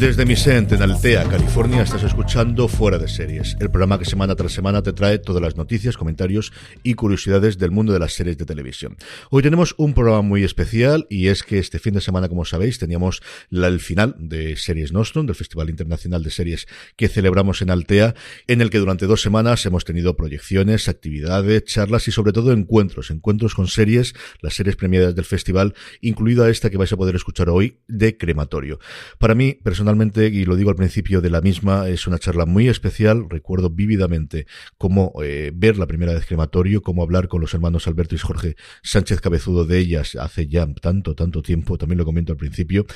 Desde mi set en Altea, California, estás escuchando Fuera de Series, el programa que semana tras semana te trae todas las noticias, comentarios y curiosidades del mundo de las series de televisión. Hoy tenemos un programa muy especial y es que este fin de semana, como sabéis, teníamos el final de Series Nostrum, del Festival Internacional de Series que celebramos en Altea, en el que durante dos semanas hemos tenido proyecciones, actividades, charlas y sobre todo encuentros, encuentros con series, las series premiadas del festival, incluida esta que vais a poder escuchar hoy de Crematorio. Para mí, personalmente, y lo digo al principio de la misma, es una charla muy especial. Recuerdo vívidamente cómo eh, ver la primera vez crematorio, cómo hablar con los hermanos Alberto y Jorge Sánchez Cabezudo de ellas hace ya tanto, tanto tiempo, también lo comento al principio.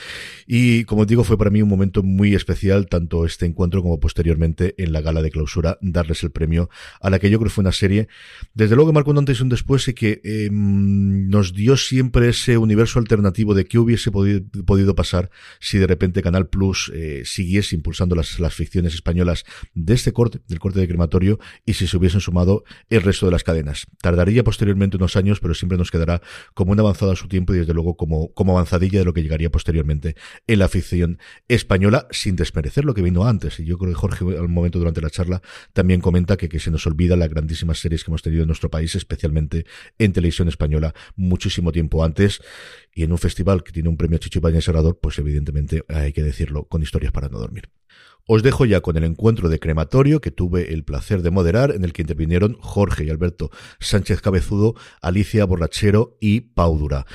Y como digo, fue para mí un momento muy especial, tanto este encuentro como posteriormente en la gala de clausura, darles el premio a la que yo creo fue una serie, desde luego que marcó un antes y un después y que eh, nos dio siempre ese universo alternativo de qué hubiese podido pasar si de repente Canal Plus eh, siguiese impulsando las, ficciones españolas de este corte, del corte de crematorio, y si se hubiesen sumado el resto de las cadenas. Tardaría posteriormente unos años, pero siempre nos quedará como una avanzada a su tiempo y desde luego como, como avanzadilla de lo que llegaría posteriormente en la ficción española, sin desmerecer lo que vino antes. Y yo creo que Jorge, al momento durante la charla, también comenta que, que se nos olvida las grandísimas series que hemos tenido en nuestro país, especialmente en televisión española, muchísimo tiempo antes. Y en un festival que tiene un premio Chicho Ibañez Serrador, pues evidentemente hay que decirlo, con historias para no dormir. Os dejo ya con el encuentro de crematorio que tuve el placer de moderar, en el que intervinieron Jorge y Alberto Sánchez Cabezudo, Alicia Borrachero y Pau Dura.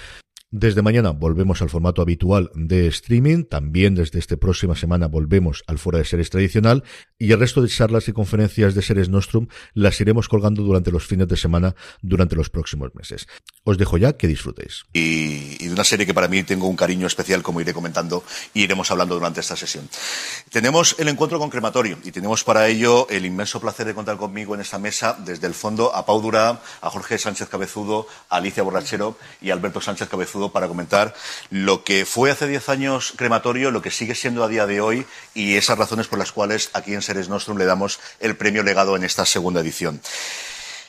Desde mañana volvemos al formato habitual de streaming, también desde esta próxima semana volvemos al Fuera de Series tradicional y el resto de charlas y conferencias de Series Nostrum las iremos colgando durante los fines de semana durante los próximos meses. Os dejo ya que disfrutéis. Y, y de una serie que para mí tengo un cariño especial, como iré comentando y iremos hablando durante esta sesión. Tenemos el encuentro con Crematorio y tenemos para ello el inmenso placer de contar conmigo en esta mesa desde el fondo a Pau Durá, a Jorge Sánchez Cabezudo, a Alicia Borrachero y a Alberto Sánchez Cabezudo para comentar lo que fue hace diez años crematorio, lo que sigue siendo a día de hoy y esas razones por las cuales aquí en Seres Nostrum le damos el premio legado en esta segunda edición.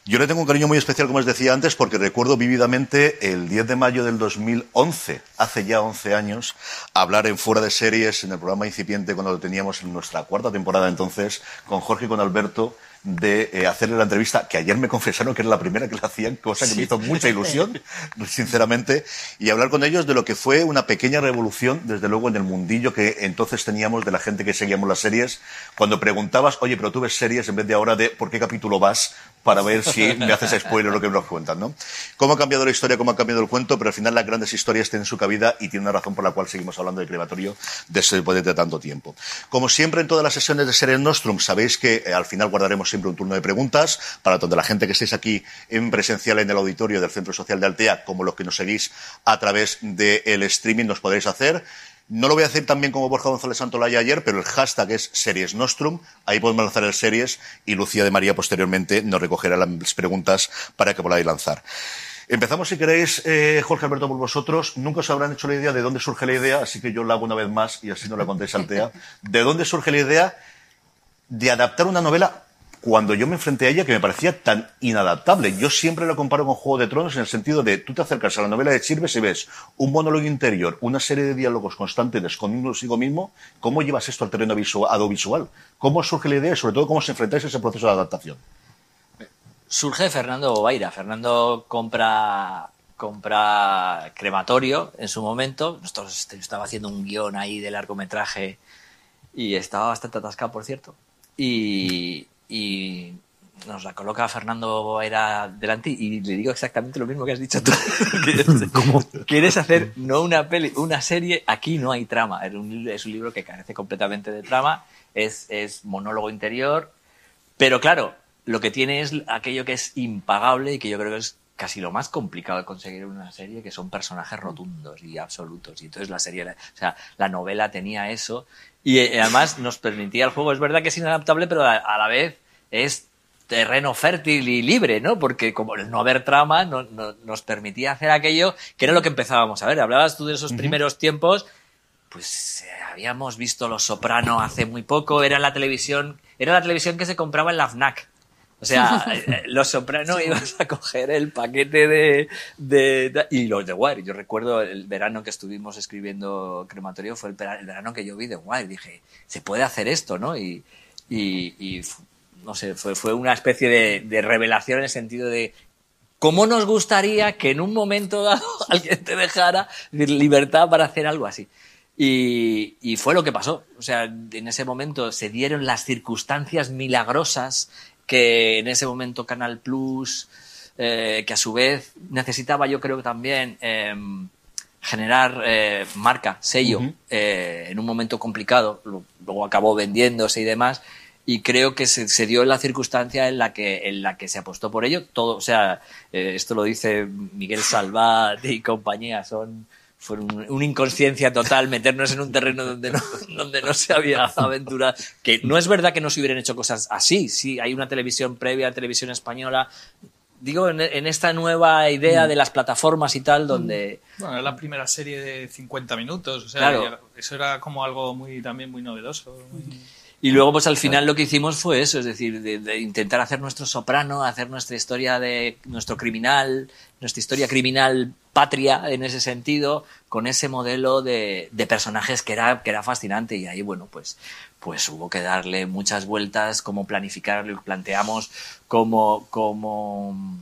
Yo le tengo un cariño muy especial, como os decía antes, porque recuerdo vívidamente el 10 de mayo del 2011, hace ya 11 años, hablar en Fuera de Series, en el programa incipiente, cuando lo teníamos en nuestra cuarta temporada entonces, con Jorge y con Alberto, de eh, hacerle la entrevista, que ayer me confesaron que era la primera que la hacían, cosa que me hizo mucha ilusión, sinceramente, y hablar con ellos de lo que fue una pequeña revolución, desde luego, en el mundillo que entonces teníamos de la gente que seguíamos las series, cuando preguntabas, oye, pero tú ves series en vez de ahora de por qué capítulo vas, para ver si me haces spoiler lo que nos cuentan, ¿no? Cómo ha cambiado la historia, cómo ha cambiado el cuento, pero al final las grandes historias tienen su cabida y tienen una razón por la cual seguimos hablando de crematorio después de tanto tiempo. Como siempre en todas las sesiones de Serie Nostrum, sabéis que eh, al final guardaremos siempre un turno de preguntas para toda la gente que estéis aquí en presencial en el auditorio del Centro Social de Altea, como los que nos seguís a través del streaming, nos podréis hacer. No lo voy a hacer tan bien como Borja González Santolaya ayer, pero el hashtag es Series Nostrum. Ahí podemos lanzar el Series y Lucía de María posteriormente nos recogerá las preguntas para que podáis lanzar. Empezamos, si queréis, eh, Jorge Alberto, por vosotros. Nunca os habrán hecho la idea de dónde surge la idea, así que yo la hago una vez más y así no la contéis Altea. ¿De dónde surge la idea de adaptar una novela cuando yo me enfrenté a ella que me parecía tan inadaptable. Yo siempre lo comparo con Juego de Tronos en el sentido de tú te acercas a la novela de Chirves y ves un monólogo interior, una serie de diálogos constantes consigo mismo, ¿cómo llevas esto al terreno audiovisual? ¿Cómo surge la idea y sobre todo cómo se enfrentáis a ese proceso de adaptación? Surge Fernando Bobaira. Fernando compra compra crematorio en su momento. Nosotros este, estaba haciendo un guion ahí de largometraje y estaba bastante atascado, por cierto. Y nos la coloca Fernando era delante y le digo exactamente lo mismo que has dicho tú. ¿Quieres hacer no una peli, una serie? Aquí no hay trama. Es un, es un libro que carece completamente de trama. Es, es monólogo interior. Pero claro, lo que tiene es aquello que es impagable y que yo creo que es casi lo más complicado de conseguir en una serie, que son personajes rotundos y absolutos. Y entonces la serie, o sea, la novela tenía eso. Y eh, además nos permitía el juego. Es verdad que es inadaptable, pero a, la vez es terreno fértil y libre, ¿no? Porque como el no haber trama no, nos permitía hacer aquello que era lo que empezábamos a ver. Hablabas tú de esos primeros tiempos, pues eh, habíamos visto Los Soprano hace muy poco, era la televisión, era la televisión que se compraba en la FNAC. O sea, eh, Los Sopranos ibas a coger el paquete de, de, Y los de Wire. Yo recuerdo el verano que estuvimos escribiendo Crematorio, fue el, verano que yo vi de Wire. Dije, se puede hacer esto, ¿no? Y, y, no sé, fue, fue una especie de, de revelación en el sentido de ¿Cómo nos gustaría que en un momento dado alguien te dejara libertad para hacer algo así? Y, y, fue lo que pasó. O sea, en ese momento se dieron las circunstancias milagrosas que en ese momento Canal Plus, eh, que a su vez necesitaba yo creo que también em, generar eh, marca, sello, eh, en un momento complicado, luego acabó vendiéndose y demás, y creo que se, se, dio la circunstancia en la que en la que se apostó por ello todo o sea esto lo dice Miguel Salvat y compañía son fue una inconsciencia total meternos en un terreno donde no, donde no se había aventurado. Que no es verdad que no se hubieran hecho cosas así. Sí, hay una televisión previa, televisión española. Digo, en, esta nueva idea de las plataformas y tal, donde... Bueno, era la primera serie de 50 minutos. O sea, eso era como algo muy también muy novedoso. Y luego, pues al final lo que hicimos fue eso, es decir, de, intentar hacer nuestro soprano, hacer nuestra historia de nuestro criminal, nuestra historia criminal patria en ese sentido, con ese modelo de, de, personajes que era, que era fascinante. Y ahí, bueno, pues, pues hubo que darle muchas vueltas, cómo planificarlo, planteamos como, como,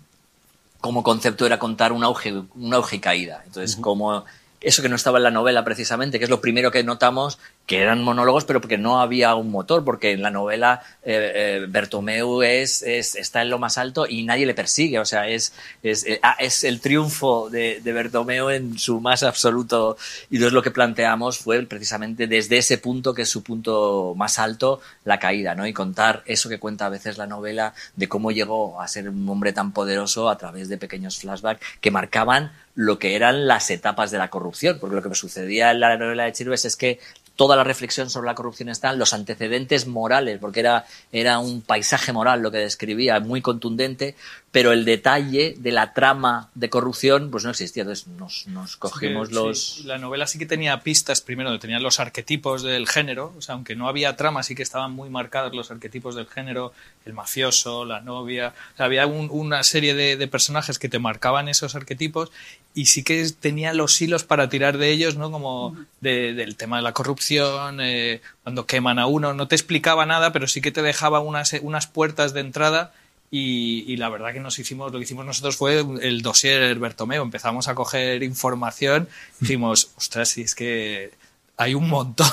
como concepto era contar un auge, un auge y caída. Entonces, como eso que no estaba en la novela precisamente, que es lo primero que notamos, que eran monólogos, pero porque no había un motor, porque en la novela eh, eh Bertomeu es, está en lo más alto y nadie le persigue, o sea, es, es, eh, ah, es el triunfo de, de, Bertomeu en su más absoluto, y entonces lo que planteamos fue precisamente desde ese punto, que es su punto más alto, la caída, ¿no? Y contar eso que cuenta a veces la novela de cómo llegó a ser un hombre tan poderoso a través de pequeños flashbacks que marcaban lo que eran las etapas de la corrupción, porque lo que me sucedía en la novela de Chirves es que toda la reflexión sobre la corrupción está en los antecedentes morales, porque era, era un paisaje moral lo que describía, muy contundente, pero el detalle de la trama de corrupción pues no existía. Entonces nos, nos cogimos los... La novela sí que tenía pistas, primero, tenía los arquetipos del género, o sea, aunque no había trama, sí que estaban muy marcados los arquetipos del género, el mafioso, la novia, o sea, había una serie de, de personajes que te marcaban esos arquetipos y sí que tenía los hilos para tirar de ellos, ¿no? Como del tema de la corrupción, eh, cuando queman a uno, no te explicaba nada, pero sí que te dejaba unas, unas puertas de entrada y, la verdad que nos hicimos, lo que hicimos nosotros fue el dossier Bertomeo, empezamos a coger información, dijimos, ostras, si es que hay un montón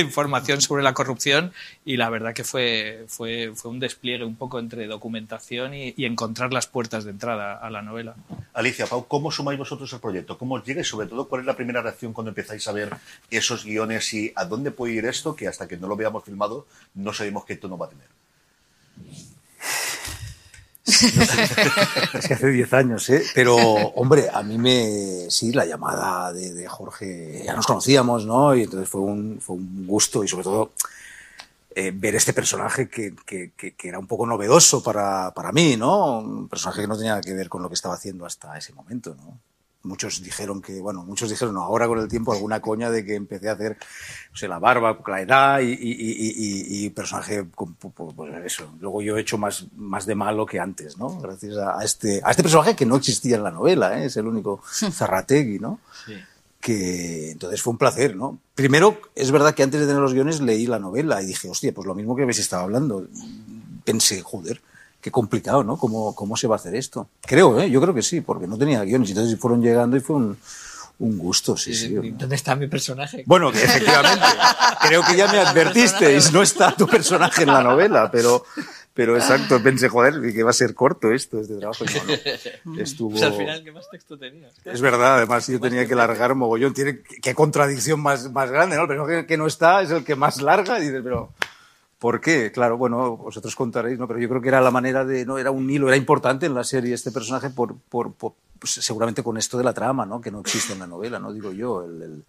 información sobre la corrupción y la verdad que fue, fue, fue un despliegue un poco entre documentación y, encontrar las puertas de entrada a la novela. Alicia, Pau, ¿cómo sumáis vosotros al proyecto? ¿Cómo os llega y sobre todo cuál es la primera reacción cuando empezáis a ver esos guiones y a dónde puede ir esto que hasta que no lo veamos filmado no sabemos qué tono va a tener? Es que hace 10 años, ¿eh? Pero, hombre, a mí me. Sí, la llamada de, Jorge. Ya nos conocíamos, ¿no? Y entonces fue un, fue un gusto y sobre todo eh, ver este personaje que, que, que, era un poco novedoso para, para mí, ¿no? Un personaje que no tenía que ver con lo que estaba haciendo hasta ese momento, ¿no? Muchos dijeron que, bueno, muchos dijeron, no, ahora con el tiempo alguna coña de que empecé a hacer, no sé, la barba, la edad y, y, y, y personaje, pues eso. Luego yo he hecho más, más de malo que antes, ¿no? Gracias a, este, a este personaje que no existía en la novela, ¿eh? es el único Zarrategui, ¿no? Sí. Que entonces fue un placer, ¿no? Primero, es verdad que antes de tener los guiones leí la novela y dije, hostia, pues lo mismo que habéis estado hablando. Pensé, joder, qué complicado, ¿no? ¿Cómo, ¿Cómo se va a hacer esto? Creo, ¿eh? Yo creo que sí, porque no tenía guiones. Entonces fueron llegando y fue un, un gusto, sí, sí. ¿Dónde está mi personaje? Bueno, que efectivamente. creo que ya me advertisteis, no está tu personaje en la novela, pero, pero exacto, pensé, joder, que va a ser corto esto, este trabajo. No, no. Estuvo... Pues al final, ¿qué más texto tenías? Es verdad, además yo tenía que largar mogollón. Tiene, qué contradicción más, más grande, ¿no? El personaje que no está es el que más larga y dices, pero... ¿Por qué? Claro, bueno, vosotros contaréis, ¿no? Pero yo creo que era la manera de, no, era un hilo, era importante en la serie este personaje por, por, por pues seguramente con esto de la trama, ¿no? Que no existe en la novela, ¿no? Digo yo, el, el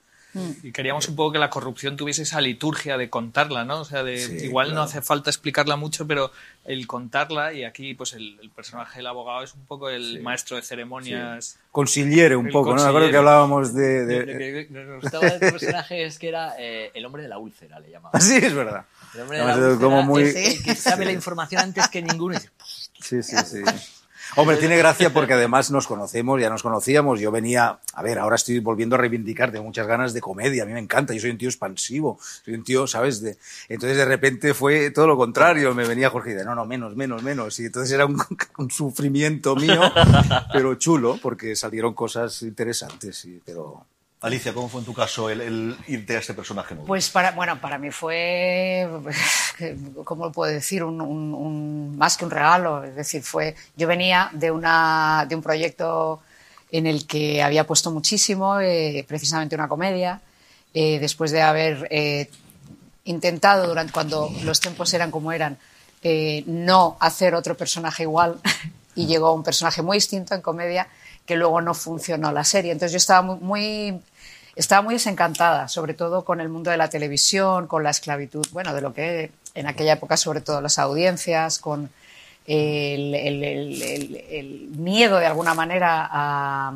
y queríamos un poco que la corrupción tuviese esa liturgia de contarla, ¿no? O sea, de, sí, igual claro. no hace falta explicarla mucho, pero el contarla, y aquí pues el, el personaje del abogado es un poco el sí. maestro de ceremonias. Sí. Consiliere un poco, ¿no? Me acuerdo que hablábamos de... de... Lo que nos gustaba de este personaje es que era eh, el hombre de la úlcera, le llamaba. Sí, es verdad. El hombre de la úlcera como muy... es el que sabe la información antes que ninguno. Sí, sí, sí. Hombre, tiene gracia porque además nos conocemos, ya nos conocíamos. Yo venía, a ver, ahora estoy volviendo a reivindicar, tengo muchas ganas de comedia, a mí me encanta, yo soy un tío expansivo, soy un tío, ¿sabes? De... Entonces de repente fue todo lo contrario, me venía Jorge y de, no, no, menos, menos, menos. Y entonces era un, un sufrimiento mío, pero chulo, porque salieron cosas interesantes, y, pero Alicia, ¿cómo fue en tu caso el, irte a este personaje nuevo? Pues para, bueno, para mí fue, ¿cómo lo puedo decir? Más que un regalo. Es decir, fue, yo venía de, una, de un proyecto en el que había puesto muchísimo, eh, precisamente una comedia, eh, después de haber eh, intentado, durante, cuando los tiempos eran como eran, no hacer otro personaje igual, y llegó un personaje muy distinto en comedia que luego no funcionó la serie. Entonces yo estaba muy, estaba muy desencantada, sobre todo con el mundo de la televisión, con la esclavitud, bueno, de lo que en aquella época sobre todo las audiencias, con el, miedo de alguna manera a,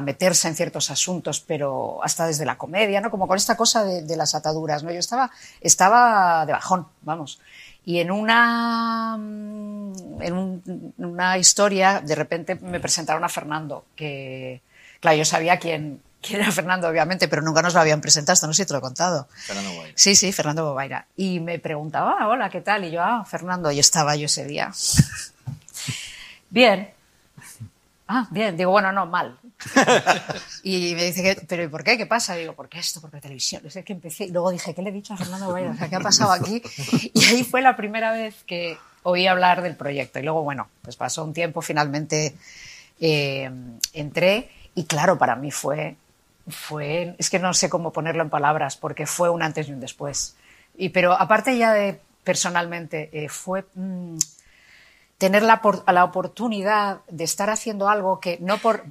meterse en ciertos asuntos, pero hasta desde la comedia, ¿no? Como con esta cosa de, las ataduras, ¿no? Yo estaba, estaba de bajón, vamos. Y en una, en un, una historia, de repente me presentaron a Fernando, que, claro, yo sabía quién, quién era Fernando, obviamente, pero nunca nos lo habían presentado, esto no sé si te lo he contado. Fernando Bobaira. Sí, sí, Fernando Bobaira. Y me preguntaba, ah, hola, ¿qué tal? Y yo, ah, Fernando, y estaba yo ese día. Bien. Ah, bien. Digo, bueno, no, mal. y me dice, que, ¿pero y por qué? ¿Qué pasa? Digo, ¿por qué esto? Porque televisión. Es que empecé. Y luego dije, ¿qué le he dicho a Fernando Bobaira? O sea, ¿qué ha pasado aquí? Y ahí fue la primera vez que oí hablar del proyecto. Y luego, bueno, pues pasó un tiempo, finalmente eh, entré. Y claro, para mí fue, fue. Es que no sé cómo ponerlo en palabras, porque fue un antes y un después. Y, pero aparte ya de personalmente, eh, fue. Mmm, tener la, la, oportunidad de estar haciendo algo que no por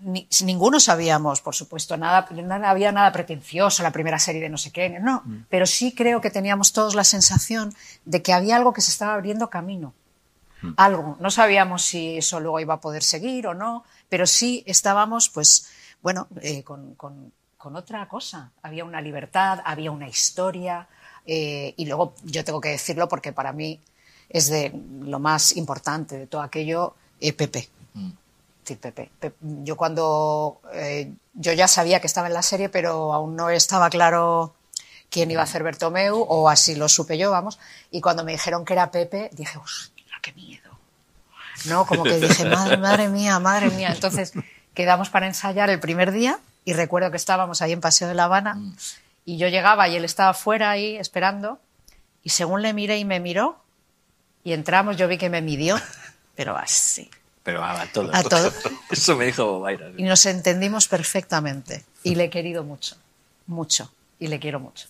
ni, ninguno sabíamos, por supuesto, nada, no había nada pretencioso, la primera serie de no sé qué, no, mm. pero sí creo que teníamos todos la sensación de que había algo que se estaba abriendo camino. Mm. Algo. No sabíamos si eso luego iba a poder seguir o no, pero sí estábamos, pues, bueno, eh, con, con, con, otra cosa. Había una libertad, había una historia, eh, y luego yo tengo que decirlo porque para mí es de lo más importante de todo aquello, eh, Pepe. Mm Pepe. Pepe. Yo cuando eh, yo ya sabía que estaba en la serie, pero aún no estaba claro quién iba a hacer Bertomeu, o así lo supe yo, vamos. Y cuando me dijeron que era Pepe, dije, qué miedo! ¿No? Como que dije, madre, madre mía, madre mía. Entonces quedamos para ensayar el primer día y recuerdo que estábamos ahí en Paseo de La Habana mm. y yo llegaba y él estaba fuera ahí esperando y según le miré y me miró y entramos, yo vi que me midió, pero así pero a todo. A todo. Eso me dijo Bobaira. Y nos entendimos perfectamente. Y le he querido mucho, mucho. Y le quiero mucho.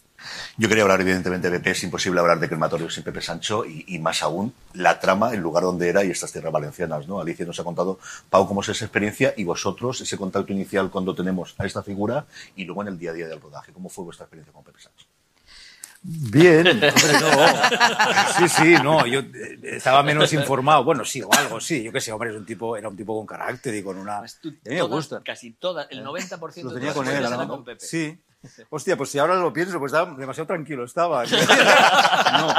Yo quería hablar, evidentemente, de Pepe. Es imposible hablar de crematorio sin Pepe Sancho y, y, más aún la trama, el lugar donde era y estas tierras valencianas. ¿no? Alicia nos ha contado, Pau, cómo es esa experiencia y vosotros, ese contacto inicial cuando tenemos a esta figura y luego en el día a día del rodaje. ¿Cómo fue vuestra experiencia con Pepe Sancho? Bien, hombre, no. Sí, sí, no, yo eh, estaba menos informado. Bueno, sí, o algo, sí. Yo qué sé, hombre, es un tipo, era un tipo con carácter y con una. A mí me Todas- gusta. Casi todas, el 90% Lo de tenía tus con él, con Pepe. Sí. Hostia, pues si ahora lo pienso, pues estaba demasiado tranquilo estaba. No.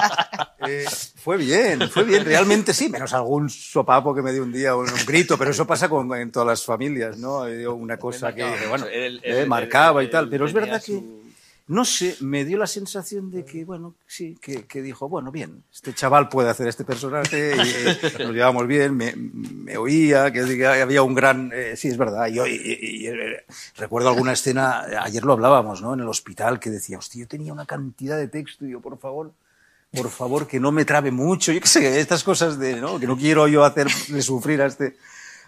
Eh, fue bien, fue bien, realmente sí, menos algún sopapo que me dio un día, un, un grito, pero eso pasa con, en todas las familias, ¿no? Eh, Una cosa que, marcaba, bueno, él- eh, marcaba él- y tal, pero es verdad que, su- no sé, me dio la sensación de que, bueno, sí, que, que dijo, bueno, bien, este chaval puede hacer este personaje, y, eh, nos llevamos bien, me, me oía, que, que había un gran, eh, sí, es verdad, y- y, eh, recuerdo alguna escena, ayer lo hablábamos, ¿no? En el hospital, que decía, hostia, yo tenía una cantidad de texto, y yo, por favor, por favor, que no me trabe mucho, yo qué sé, estas cosas de, ¿no? Que no quiero yo hacerle sufrir a este,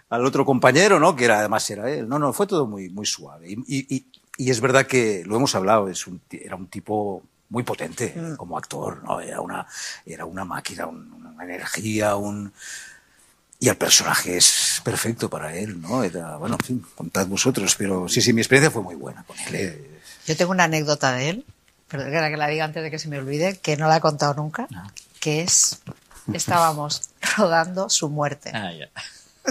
al otro compañero, ¿no? Que era, además era él. No, no, fue todo muy, muy suave. Y, y- y- es verdad que lo hemos hablado, es un, era un tipo muy potente como actor, ¿no? Era una, era una máquina, un- una energía, un... Y el personaje es perfecto para él, ¿no? Era, bueno, en fin, contad vosotros, pero sí, sí, mi experiencia fue muy buena con él. ¿eh? Yo tengo una anécdota de él, pero que la diga antes de que se me olvide, que no la he contado nunca, que es, estábamos rodando su muerte. Ah, ya.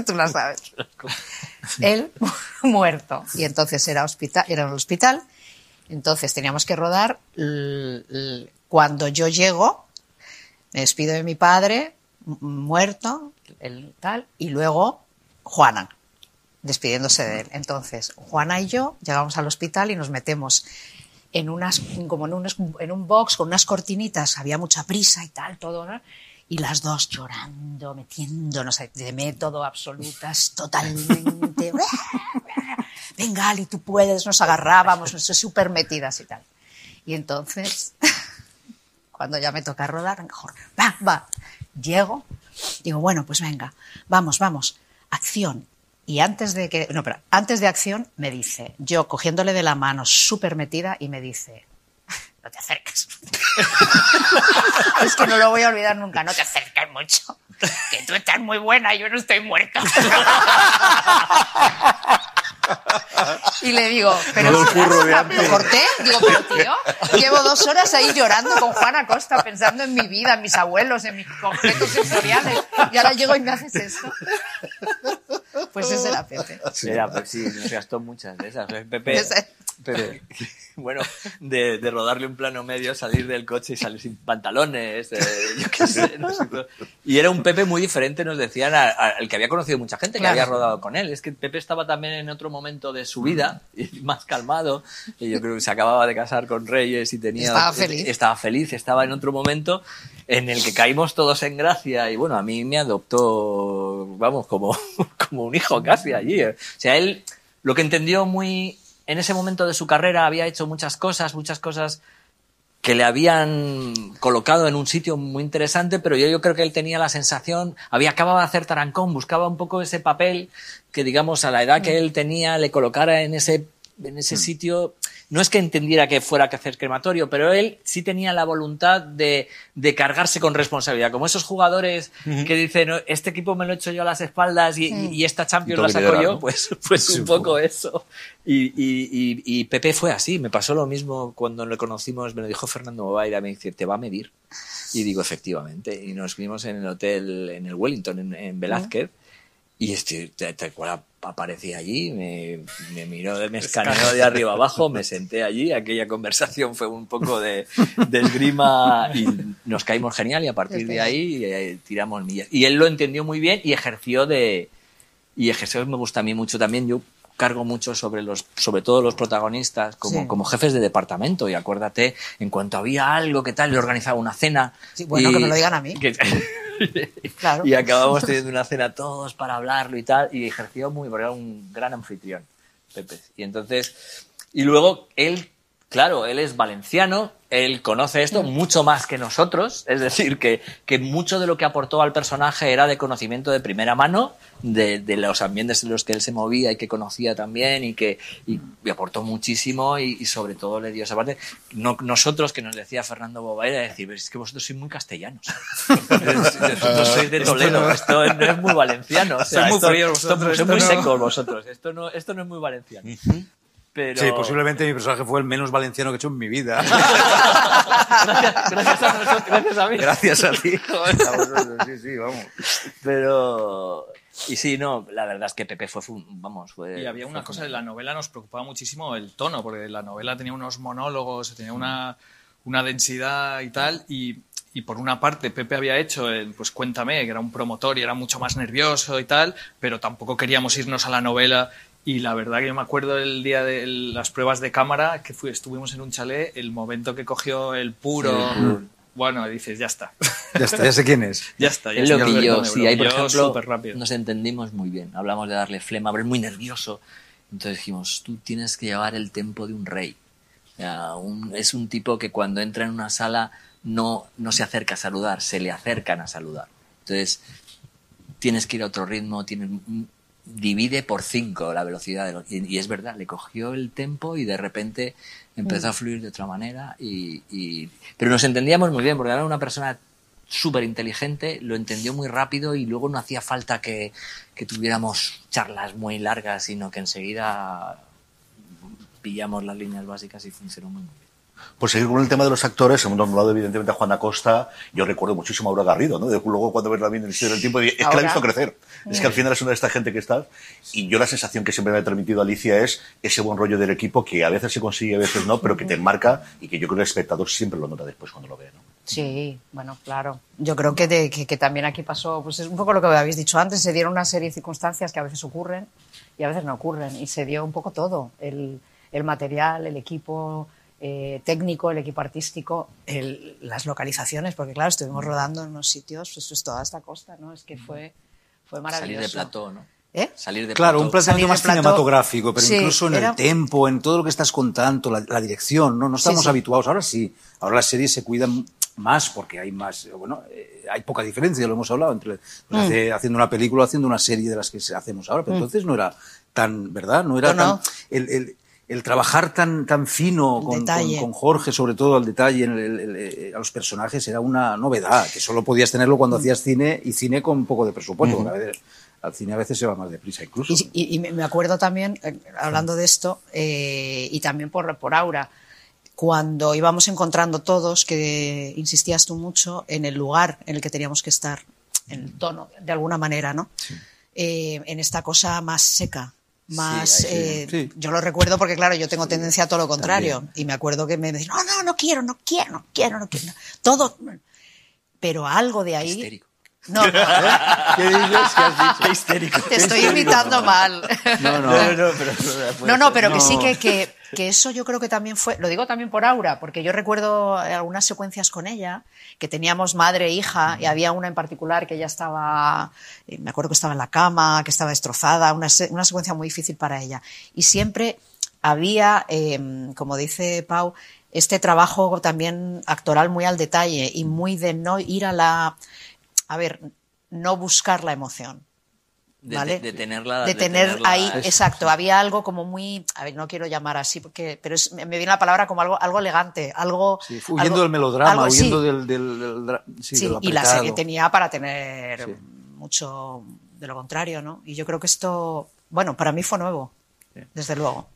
Tú la sabes. Él muerto. Y entonces era, hospital, era un hospital. Entonces teníamos que rodar. Cuando yo llego, me despido de mi padre, muerto, el tal, y luego Juana, despidiéndose de él. Entonces, Juana y yo llegamos al hospital y nos metemos en unas, como en un, en un box con unas cortinitas, había mucha prisa y tal, todo. Y las dos llorando, metiéndonos de método absolutas, totalmente. Venga, Ali, tú puedes, nos agarrábamos, nos súper metidas y tal. Y entonces, cuando ya me toca rodar, mejor, va, va. Llego, digo, bueno, pues venga, vamos, vamos, acción. Y antes de que, no, pero antes de acción me dice, yo cogiéndole de la mano súper metida y me dice, no te acerques. es que no lo voy a olvidar nunca, no te acerques mucho. Que tú estás muy buena, yo no estoy muerta. Y le digo, pero antes. lo corté, digo, pero tío, llevo dos horas ahí llorando con Juana Costa, pensando en mi vida, en mis abuelos, en mis objetos sensoriales, y ahora llego y me haces esto. Pues ese era Pepe. Era, pues sí, nos gastó muchas de esas. Pepe, Bueno, de, de rodarle un plano medio, salir del coche y salir sin pantalones, eh, yo qué sé, no sé todo. Y era un Pepe muy diferente, nos decían, a- a- al que había conocido mucha gente que Claro. había rodado con él. Es que Pepe estaba también en otro momento de su vida, y más calmado, y yo creo que se acababa de casar con Reyes y tenía... Estaba feliz. Estaba feliz, estaba en otro momento en el que caímos todos en gracia y bueno, a mí me adoptó, vamos, como, como un hijo casi allí. eh. O sea, él lo que entendió muy en ese momento de su carrera había hecho muchas cosas, muchas cosas que le habían colocado en un sitio muy interesante, pero yo, yo creo que él tenía la sensación, había acabado de hacer Tarancón, buscaba un poco ese papel que, digamos, a la edad que él tenía, le colocara en ese, en ese sitio. No es que entendiera que fuera que hacer crematorio, pero él sí tenía la voluntad de, de cargarse con responsabilidad. Como esos jugadores que dicen, "No, este equipo me lo he hecho yo a las espaldas y, y- y esta Champions Y la saco liderar, yo, ¿no? pues, pues Sí, un poco eso. Y, y, y, y Pepe fue así, me pasó lo mismo cuando le conocimos, me lo dijo Fernando Bovaira, me dice, te va a medir. Y digo, efectivamente. Y nos vimos en el hotel, en el Wellington, en, en Velázquez. Y este, tal cual ap- aparecía allí, me, me miró, me escaneó de arriba abajo, me senté allí, aquella conversación fue un poco de, de esgrima y nos caímos genial y a partir de ahí eh, tiramos millas. Y él lo entendió muy bien y ejerció de, y ejercer me gusta a mí mucho también. Yo cargo mucho sobre los, sobre todo los protagonistas, como, Sí. como jefes de departamento. Y acuérdate, en cuanto había algo que tal, le organizaba una cena. Sí, bueno, y- que me lo digan a mí. que- Claro. y acabamos teniendo una cena todos para hablarlo y tal. Y ejerció muy, porque era un gran anfitrión, Pepe. Y entonces, y luego él, claro, él es valenciano, él conoce esto mucho más que nosotros, es decir, que, que mucho de lo que aportó al personaje era de conocimiento de primera mano, de, de los ambientes en los que él se movía y que conocía también y que y, y aportó muchísimo y, y sobre todo le dio esa parte. No, nosotros, que nos decía Fernando Bobaira, decir, "Pero es que vosotros sois muy castellanos. Vosotros sois de Toledo, esto no es muy valenciano. O sea, Sois muy esto- vosotros, sois esto muy no- secos vosotros, esto no, esto no es muy valenciano. Pero... Sí, posiblemente mi personaje fue el menos valenciano que he hecho en mi vida. gracias, gracias, a nosotros, gracias a mí. Gracias a ti. A vosotros, sí, sí, vamos. Pero... Y sí, no, la verdad es que Pepe fue, fue- vamos, fue... Y había una fue cosa, de la novela nos preocupaba muchísimo el tono, porque la novela tenía unos monólogos, tenía una, una densidad y tal, y, y por una parte Pepe había hecho el, pues Cuéntame, que era un promotor y era mucho más nervioso y tal, pero tampoco queríamos irnos a la novela. Y la verdad que yo me acuerdo el día de las pruebas de cámara, que fui, estuvimos en un chalet, el momento que cogió el puro... Sí, el puro. Bueno, dices, ya está. Ya está, ya sé quién es. ya está, ya está. lo pilló, Me sí, ahí por bromeó ejemplo nos entendimos muy bien. Hablamos de darle flema, pero es muy nervioso. Entonces dijimos, tú tienes que llevar el tempo de un rey. O sea, un- es un tipo que cuando entra en una sala no, no se acerca a saludar, se le acercan a saludar. Entonces tienes que ir a otro ritmo, tienes, divide por cinco la velocidad. De lo- y, y es verdad, le cogió el tempo y de repente empezó a fluir de otra manera. Y, y- pero nos entendíamos muy bien, porque era una persona súper inteligente, lo entendió muy rápido y luego no hacía falta que, que tuviéramos charlas muy largas, sino que enseguida pillamos las líneas básicas y funcionó muy bien. Por seguir con el tema de los actores, hemos nombrado evidentemente a Juan Acosta. Yo recuerdo muchísimo a Aura Garrido, ¿no? Luego cuando ves la vida en el del tiempo, es que la he visto crecer. Es que al final es una de esta gente que está. Y yo la sensación que siempre me ha transmitido Alicia es ese buen rollo del equipo que a veces se consigue, a veces no, pero que te marca y que yo creo que el espectador siempre lo nota después cuando lo ve, ¿no? Sí, bueno, claro. Yo creo que, de- que, que también aquí pasó, pues es un poco lo que habéis dicho antes, se dieron una serie de circunstancias que a veces ocurren y a veces no ocurren. Y se dio un poco todo, el, el material, el equipo eh, técnico, el equipo artístico, el- las localizaciones, porque claro, estuvimos rodando en unos sitios, pues es toda esta costa, ¿no? Es que fue, fue maravilloso. Salir de plató, ¿no? ¿Eh? Salir de Claro, plató. un planteamiento más cinematográfico, pero Sí, incluso en era- el tempo, en todo lo que estás contando, la, la dirección, ¿no? No estamos sí. habituados. Ahora sí, ahora las series se cuidan más porque hay más, bueno, eh, hay poca diferencia, lo hemos hablado, entre Mm. pues, hace- haciendo una película o haciendo una serie de las que hacemos ahora, pero entonces no era tan, ¿verdad? No era No, no. tan... El, el- el trabajar tan, tan fino con, con- detalle. con Jorge, sobre todo al detalle, en el- el- el- a los personajes, era una novedad, que solo podías tenerlo cuando Mm. hacías cine y cine con un poco de presupuesto, porque a veces, al cine a veces se va más deprisa incluso. Y, y- y me acuerdo también, eh, hablando de esto, eh, y también por, por Aura, cuando íbamos encontrando todos, que insistías tú mucho en el lugar en el que teníamos que estar, en el tono, de alguna manera, ¿no? Eh, en esta cosa más seca. Más, Sí, eh, sí. yo lo recuerdo porque claro, yo tengo tendencia a todo lo contrario y me acuerdo que me decían, no, no, no quiero, no quiero, no quiero, no quiero, todo, pero algo de ahí, Histérico. no, no, ¿Qué dices? ¿Qué has dicho? histérico. te estoy imitando mal. No, no. no, pero, No, no, pero que No. sí que, que, que eso yo creo que también fue, lo digo también por Aura, porque yo recuerdo algunas secuencias con ella, que teníamos madre e hija, y había una en particular que ella estaba, eh, me acuerdo que estaba en la cama, que estaba destrozada, una, una secuencia muy difícil para ella. Y siempre había, eh, como dice Pau, este trabajo también actoral muy al detalle y muy de no ir a la, a ver, no buscar la emoción. De, ¿vale? de- de tenerla. de tener tenerla- ahí, exacto, había algo como muy, a ver, no quiero llamar así, porque, pero es- me viene la palabra como algo, algo elegante, algo... Sí, huyendo algo- del melodrama, algo- sí, huyendo del, del, del sí, sí, de lo y la serie tenía para tener Sí. mucho de lo contrario, ¿no? Y yo creo que esto, bueno, para mí fue nuevo, desde luego,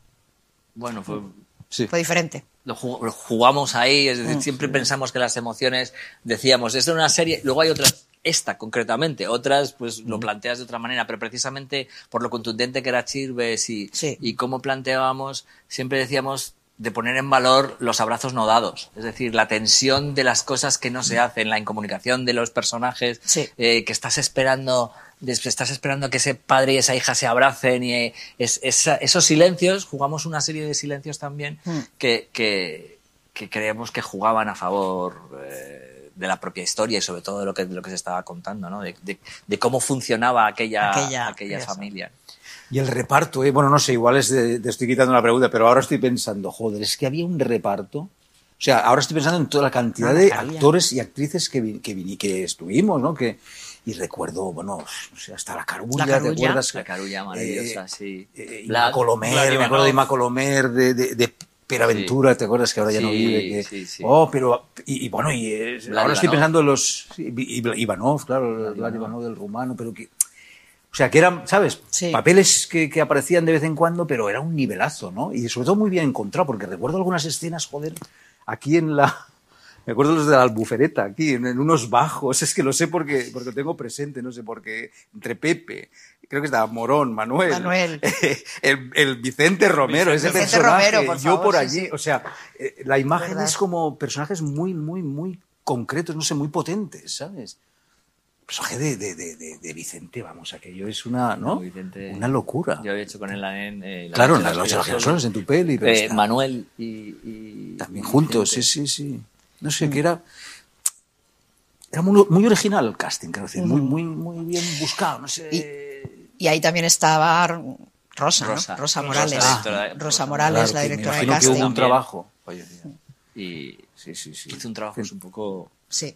Bueno, fue, Sí. fue diferente. lo ju- lo jugamos ahí, es decir, siempre pensamos que las emociones, decíamos, es de una serie, luego hay otras, esta concretamente, otras pues lo planteas de otra manera, pero precisamente por lo contundente que era Chirves y, Sí. y cómo planteábamos, siempre decíamos de poner en valor los abrazos no dados, es decir, la tensión de las cosas que no se hacen, la incomunicación de los personajes, Sí. eh, que estás esperando, estás esperando que ese padre y esa hija se abracen y eh, es- esos silencios, jugamos una serie de silencios también Mm. que, que, que creemos que jugaban a favor eh, de la propia historia y sobre todo de lo que, de lo que se estaba contando, ¿no? de, de- de cómo funcionaba aquella, Aquella- familia. Y el reparto, ¿eh? bueno, no sé, igual es de- te estoy quitando una pregunta, pero ahora estoy pensando, joder, es que había un reparto. O sea, ahora estoy pensando en toda la cantidad No, de había. actores y actrices que, vi- que, vini- que estuvimos, ¿no? Que, y recuerdo, bueno, o sea, hasta la carulla, La Carulla. ¿te acuerdas? La carulla maravillosa, Eh, sí. eh, me acuerdo de Ima Colomer, de, de, de Peraventura, ¿te acuerdas que ahora ya no Sí, vive? Que, sí, sí. Oh, pero, y, y bueno, y Vlad ahora estoy pensando en los, sí, Ivanov, claro, Vlad Ivanov. Del rumano, pero que, O sea, que eran, ¿sabes? Sí. Papeles que, que aparecían de vez en cuando, pero era un nivelazo, ¿no? Y sobre todo muy bien encontrado, porque recuerdo algunas escenas, joder, aquí en la... Me acuerdo los de la albufereta, aquí, en, en unos bajos, es que lo sé porque, porque lo tengo presente, no sé por qué, entre Pepe, creo que estaba Morón, Manuel, Manuel. el, el Vicente Romero, ese Vicente personaje, Romero, por yo favor, por sí, allí, sí. o sea, eh, la imagen Verdad. es como personajes muy, muy, muy concretos, no sé, muy potentes, ¿sabes? El personaje de, de, de, de- de Vicente, vamos, aquello es una, ¿no? Vicente- Una locura. Yo había hecho con él en. eh, la Claro, en las de noches girasoles. en tu peli, pero Eh, está- Manuel y, y- también y juntos, sí, Vicente. sí, sí. No sé, que era. Era muy, muy original el casting, quiero decir, muy, muy, muy bien buscado, no sé. Y ahí también estaba Rosa, ¿no? Rosa. Rosa Rosa, Morales. la directora- Rosa Rosa Morales, Claro, la que me directora de que casting. hubo un trabajo. Oye, tío. Y Sí, sí, sí. hizo un trabajo es un poco. Sí.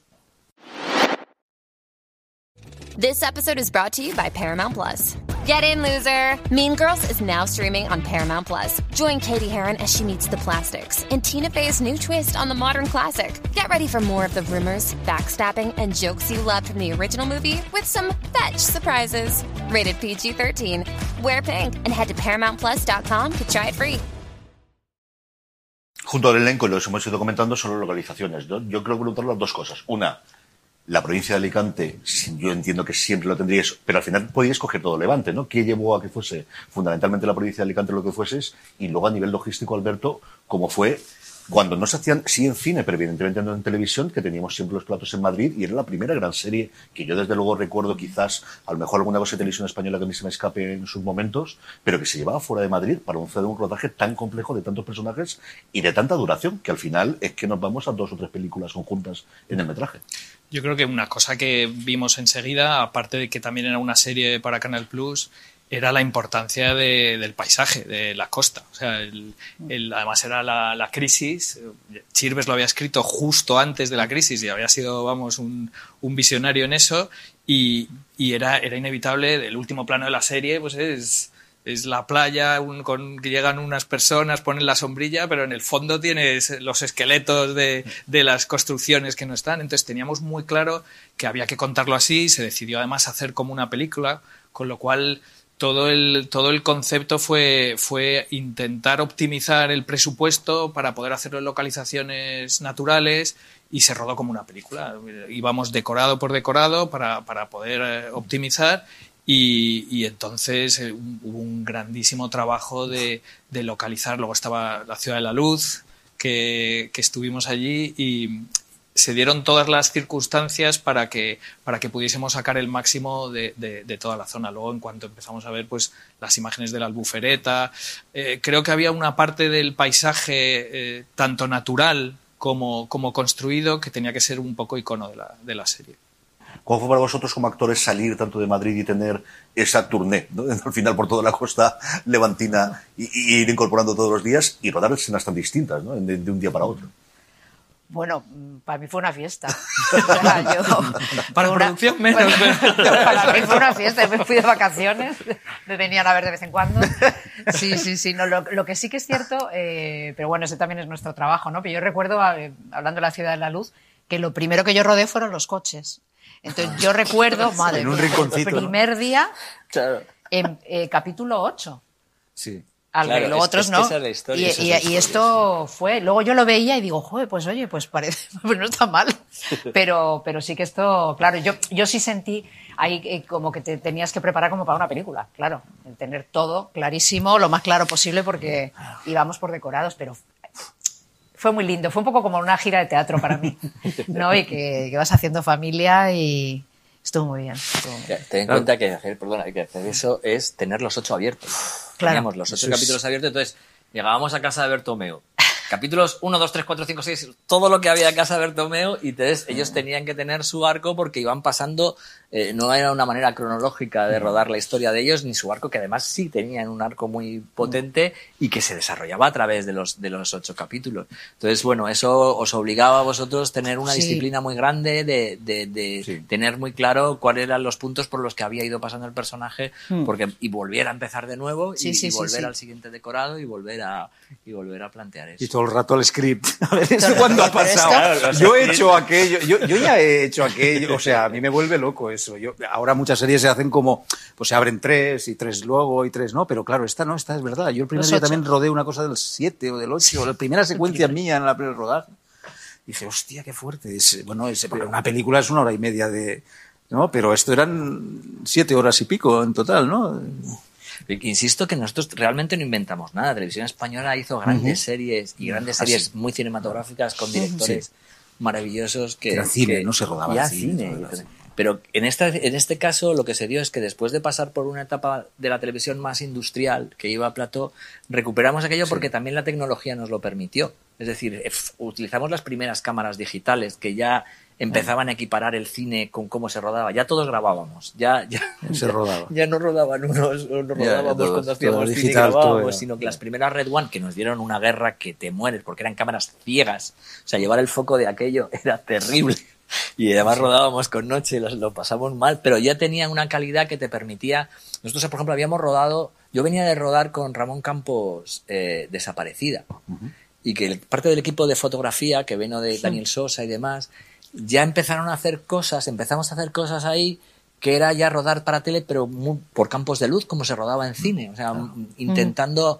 This episode is brought to you by Paramount Plus. Get in, loser! Mean Girls is now streaming on Paramount Plus. Join Katie Heron as she meets the plastics in Tina Fey's new twist on the modern classic. Get ready for more of the rumors, backstabbing, and jokes you loved from the original movie with some fetch surprises. Rated PG 13. Wear pink and head to ParamountPlus.com to try it free. Junto al elenco, lo hemos ido comentando, son las localizaciones. Yo, yo creo que preguntar las dos cosas. Una, la provincia de Alicante, yo entiendo que siempre lo tendríais, pero al final podíais coger todo Levante, ¿no? ¿Qué llevó a que fuese fundamentalmente la provincia de Alicante lo que fueses? Y luego a nivel logístico, Alberto, cómo fue cuando no se hacían, sí en cine, pero evidentemente no en televisión, que teníamos siempre los platos en Madrid y era la primera gran serie que yo desde luego recuerdo quizás, a lo mejor alguna cosa de televisión española que a mí se me escape en sus momentos, pero que se llevaba fuera de Madrid para hacer un rodaje tan complejo de tantos personajes y de tanta duración, que al final es que nos vamos a dos o tres películas conjuntas en el metraje. Yo creo que una cosa que vimos enseguida, aparte de que también era una serie para Canal Plus, era la importancia de- del paisaje, de la costa. O sea, el- el- además era la, la crisis. Chirves lo había escrito justo antes de la crisis y había sido, vamos, un, un visionario en eso. Y, y era, era inevitable, el último plano de la serie, pues es, es la playa, con, llegan unas personas, ponen la sombrilla, pero en el fondo tienes los esqueletos de, de las construcciones que no están. Entonces teníamos muy claro que había que contarlo así. Se decidió además hacer como una película, con lo cual todo el, todo el concepto fue, fue intentar optimizar el presupuesto para poder hacerlo en localizaciones naturales y se rodó como una película. Íbamos decorado por decorado para, para poder eh, optimizar y, entonces eh, hubo un grandísimo trabajo de, de localizar. Luego estaba la Ciudad de la Luz, que, estuvimos allí y se dieron todas las circunstancias para que, para que pudiésemos sacar el máximo de toda la zona. Luego, en cuanto empezamos a ver pues, las imágenes de la albufereta, eh, creo que había una parte del paisaje eh, tanto natural como, como construido que tenía que ser un poco icono de la, de la serie. ¿Cómo fue para vosotros como actores salir tanto de Madrid y tener esa tournée, ¿no? al final por toda la costa levantina y, y ir incorporando todos los días y rodar escenas tan distintas ¿no? de, de un día para otro? Bueno, mm, para mí fue una fiesta. O sea, yo- Para una- producción menos, Bueno, pero- para mí fue una fiesta. Yo me fui de vacaciones, me venían a ver de vez en cuando. Sí, sí, sí. No, lo, lo que sí que es cierto, eh, pero bueno, ese también es nuestro trabajo, ¿no? Pero yo recuerdo, eh, hablando de la Ciudad de la Luz, que lo primero que yo rodé fueron los coches. Entonces yo recuerdo, madre En un el primer día, Claro. en eh, capítulo 8. Sí. Al Claro, los otros es no. es historia, y es y- y esto fue. Luego yo lo veía y digo, joder, pues oye, pues parece, pues no está mal. Pero, pero sí que esto, claro, yo, yo sí sentí ahí eh, como que te tenías que preparar como para una película, claro. El tener todo clarísimo, lo más claro posible, porque íbamos por decorados, pero fue muy lindo. Fue un poco como una gira de teatro para mí, ¿no? Y que, que vas haciendo familia y estuvo muy bien. estuvo muy bien. Ya, Ten en cuenta que hacer, perdona, que hacer eso es tener los ocho abiertos. Claro. Teníamos los ocho capítulos abiertos, entonces llegábamos a casa de Bertomeo. Capítulos 1, 2, 3, 4, 5, 6, todo lo que había en casa de Bertomeo y entonces ellos tenían que tener su arco porque iban pasando, eh, no era una manera cronológica de rodar la historia de ellos, ni su arco, que además sí tenían un arco muy potente y que se desarrollaba a través de los, de los ocho capítulos. Entonces, bueno, eso os obligaba a vosotros tener una Sí. disciplina muy grande de, de, de Sí. tener muy claro cuáles eran los puntos por los que había ido pasando el personaje porque y volver a empezar de nuevo Sí, y, sí, y sí, volver sí. al siguiente decorado y volver a y volver a plantear eso. Y todo el rato el script. A ver, ¿eso cuándo ha pasado? Claro, yo he hecho aquello, yo, yo ya he hecho aquello. O sea, a mí me vuelve loco eso. Yo, ahora muchas series se hacen como, pues se abren tres y tres luego y tres no, pero claro, esta no, esta es verdad. Yo el primer Los día ocho. también rodé una cosa del 7 o del 8, la primera secuencia mía en la primer rodaje. Dije, hostia, qué fuerte. Es, bueno, es, una película es una hora y media de... ¿no? Pero esto eran siete horas y pico en total, ¿no? Insisto que nosotros realmente no inventamos nada. Televisión Española hizo grandes series y grandes Ah, series sí. muy cinematográficas con directores maravillosos que Era cine, que- no se rodaba ya cine. Pero en esta, en este caso lo que se dio es que después de pasar por una etapa de la televisión más industrial que iba a plató, recuperamos aquello porque también la tecnología nos lo permitió. Es decir, eh, utilizamos las primeras cámaras digitales que ya empezaban a equiparar el cine con cómo se rodaba. Ya todos grabábamos. Ya, ya, Se ya- rodaba. ya no rodaban unos, o no rodábamos todo- cuando hacíamos cine y digital, grabábamos, sino que las primeras Red One que nos dieron una guerra que te mueres, porque eran cámaras ciegas. O sea, llevar el foco de aquello era terrible. Y además rodábamos con noche, los- lo pasamos mal, pero ya tenía una calidad que te permitía. Nosotros, por ejemplo, habíamos rodado. Yo venía de rodar con Ramón Campos eh, Desaparecida. Y que el- parte del equipo de fotografía, que vino de Daniel Sosa y demás, ya empezaron a hacer cosas, empezamos a hacer cosas ahí que era ya rodar para tele, pero muy- por campos de luz, como se rodaba en cine. O sea, m- intentando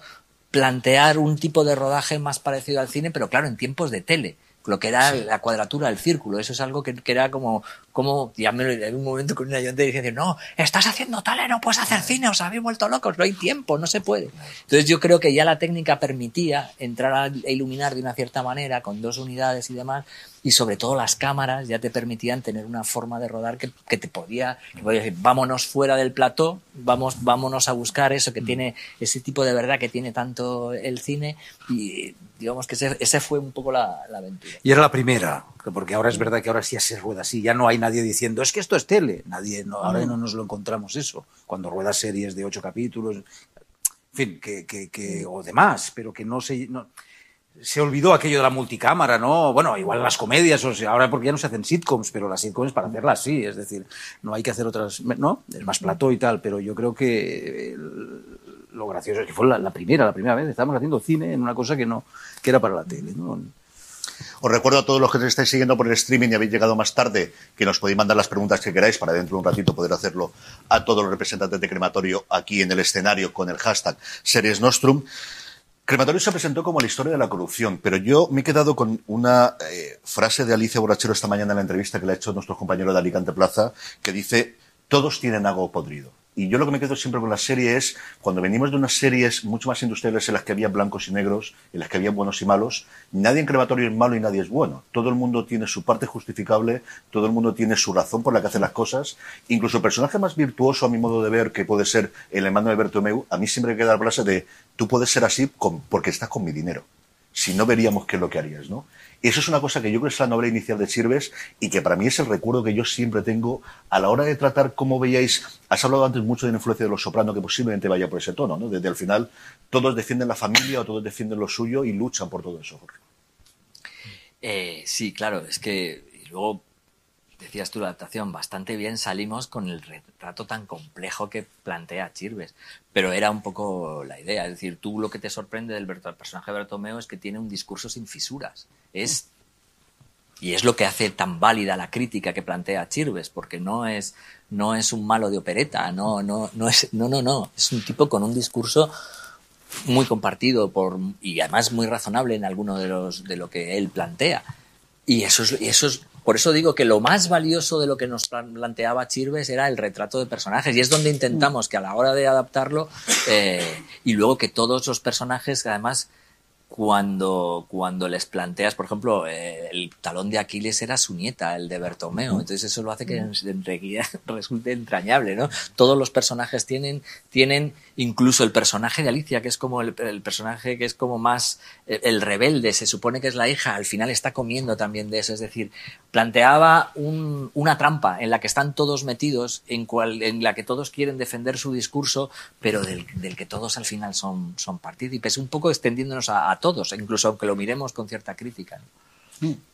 plantear un tipo de rodaje más parecido al cine, pero claro, en tiempos de tele. Lo que era la cuadratura del círculo. Eso es algo que, que era como, como, ya me lo- en un momento con un ayudante diciendo, no, estás haciendo tele, no puedes hacer cine, os habéis vuelto locos, no hay tiempo, no se puede. Entonces yo creo que ya la técnica permitía entrar a a iluminar de una cierta manera, con dos unidades y demás, y sobre todo las cámaras ya te permitían tener una forma de rodar que, que te podía, que podía decir, vámonos fuera del plató, vamos, vámonos a buscar eso que tiene, ese tipo de verdad que tiene tanto el cine, y digamos que ese, ese fue un poco la, la aventura. Y era la primera, porque ahora es verdad que ahora sí se rueda así, ya no hay nadie diciendo, es que esto es tele, nadie, no, ahora no. nos lo encontramos eso, cuando ruedas series de ocho capítulos, en fin, que, que, que o demás, pero que no se... No, se olvidó aquello de la multicámara, ¿no? Bueno, igual las comedias, o sea, ahora porque ya no se hacen sitcoms, pero las sitcoms para hacerlas sí, es decir, no hay que hacer otras, ¿no? Es más plató y tal, pero yo creo que el- lo gracioso es que fue la, primera, la primera vez, estábamos haciendo cine en una cosa que no, que era para la tele. Os recuerdo a todos los que nos estáis siguiendo por el streaming y habéis llegado más tarde que nos podéis mandar las preguntas que queráis para dentro de un ratito poder hacerlo a todos los representantes de Crematorio aquí en el escenario con el hashtag Series Nostrum. Crematorio se presentó como la historia de la corrupción, pero yo me he quedado con una eh, frase de Alicia Borrachero esta mañana en la entrevista que le ha hecho nuestro compañero de Alicante Plaza, que dice, todos tienen algo podrido. Y yo lo que me quedo siempre con la serie es, cuando venimos de unas series mucho más industriales en las que había blancos y negros, en las que había buenos y malos, nadie en crematorio es malo y nadie es bueno. Todo el mundo tiene su parte justificable, todo el mundo tiene su razón por la que hace las cosas. Incluso el personaje más virtuoso, a mi modo de ver, que puede ser el hermano de Bertomeu, a mí siempre me queda la frase de, tú puedes ser así porque estás con mi dinero. Si no veríamos qué es lo que harías, ¿no? Eso es una cosa que yo creo que es la novela inicial de Sirves y que para mí es el recuerdo que yo siempre tengo a la hora de tratar, como veíais, has hablado antes mucho de la influencia de los sopranos que posiblemente vaya por ese tono, ¿no? Desde el final, todos defienden la familia o todos defienden lo suyo y luchan por todo eso, Jorge. Eh, sí, claro, es que luego decías tú la adaptación, bastante bien salimos con el retrato tan complejo que plantea Chirves, pero era un poco la idea, es decir, tú lo que te sorprende del personaje de Bertomeo es que tiene un discurso sin fisuras, es y es lo que hace tan válida la crítica que plantea Chirves, porque no es no es un malo de opereta, no no no es no no no, es un tipo con un discurso muy compartido por y además muy razonable en alguno de los de lo que él plantea. Y eso eso es por eso digo que lo más valioso de lo que nos plan- planteaba Chirves era el retrato de personajes y es donde intentamos que a la hora de adaptarlo eh, y luego que todos los personajes además cuando, cuando les planteas, por ejemplo, eh, el talón de Aquiles era su nieta, el de Bertomeo, entonces eso lo hace que enseguida resulte entrañable, ¿no? Todos los personajes tienen, tienen, incluso el personaje de Alicia, que es como el, el personaje que es como más eh, el rebelde, se supone que es la hija, al final está comiendo también de eso, es decir, planteaba un- una trampa en la que están todos metidos, en, cual, en la que todos quieren defender su discurso, pero del, del que todos al final son, son partícipes, un poco extendiéndonos a, a todos, incluso aunque lo miremos con cierta crítica. ¿no?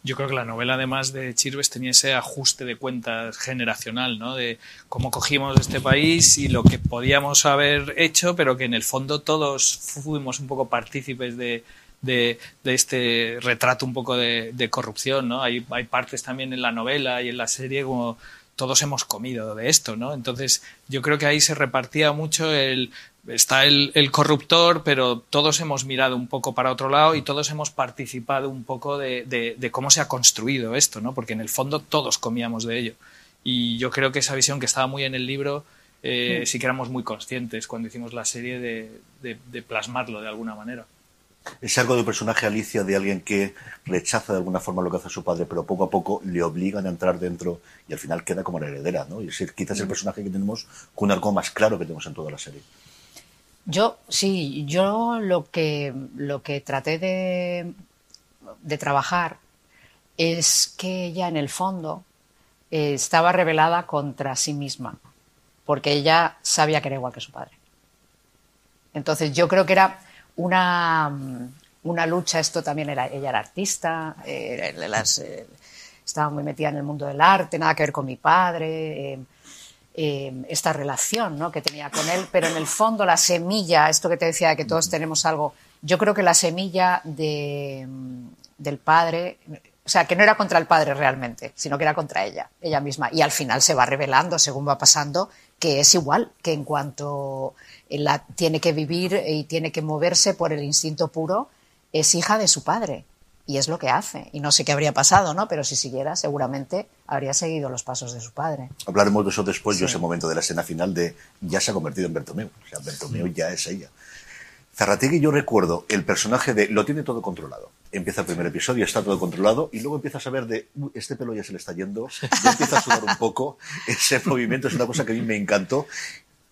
Yo creo que la novela, además de Chirves, tenía ese ajuste de cuentas generacional, ¿no? De cómo cogimos este país y lo que podíamos haber hecho, pero que en el fondo todos fuimos un poco partícipes de, de, de este retrato un poco de, de corrupción, ¿no? Hay, hay partes también en la novela y en la serie como todos hemos comido de esto, ¿no? Entonces, yo creo que ahí se repartía mucho el está el, el, corruptor, pero todos hemos mirado un poco para otro lado y todos hemos participado un poco de, de, de, cómo se ha construido esto, ¿no? Porque en el fondo todos comíamos de ello. Y yo creo que esa visión que estaba muy en el libro, eh, sí. sí que éramos muy conscientes cuando hicimos la serie de, de plasmarlo de alguna manera. Es algo de un personaje Alicia de alguien que rechaza de alguna forma lo que hace su padre, pero poco a poco le obligan a entrar dentro y al final queda como la heredera, ¿no? Y es quizás el personaje que tenemos con un arco más claro que tenemos en toda la serie. Yo, sí, yo lo que, lo que traté de, de trabajar es que ella en el fondo eh, estaba rebelada contra sí misma, porque ella sabía que era igual que su padre. Entonces yo creo que era una, una lucha, esto también era, ella era artista, eh, eh, estaba muy metida en el mundo del arte, nada que ver con mi padre, eh, eh, esta relación ¿no? que tenía con él, pero en el fondo la semilla, esto que te decía de que todos tenemos algo, yo creo que la semilla de, del padre, o sea, que no era contra el padre realmente, sino que era contra ella, ella misma, y al final se va revelando según va pasando que es igual, que en cuanto la tiene que vivir y tiene que moverse por el instinto puro, es hija de su padre. Y es lo que hace. Y no sé qué habría pasado, ¿no? Pero si siguiera, seguramente habría seguido los pasos de su padre. Hablaremos de eso después, sí. yo ese momento de la escena final de ya se ha convertido en Bertomeu. O sea, Bertomeu sí. ya es ella. Zarrategui yo recuerdo el personaje de lo tiene todo controlado. Empieza el primer episodio, está todo controlado y luego empiezas a ver de este pelo ya se le está yendo, ya empieza a sudar un poco, ese movimiento es una cosa que a mí me encantó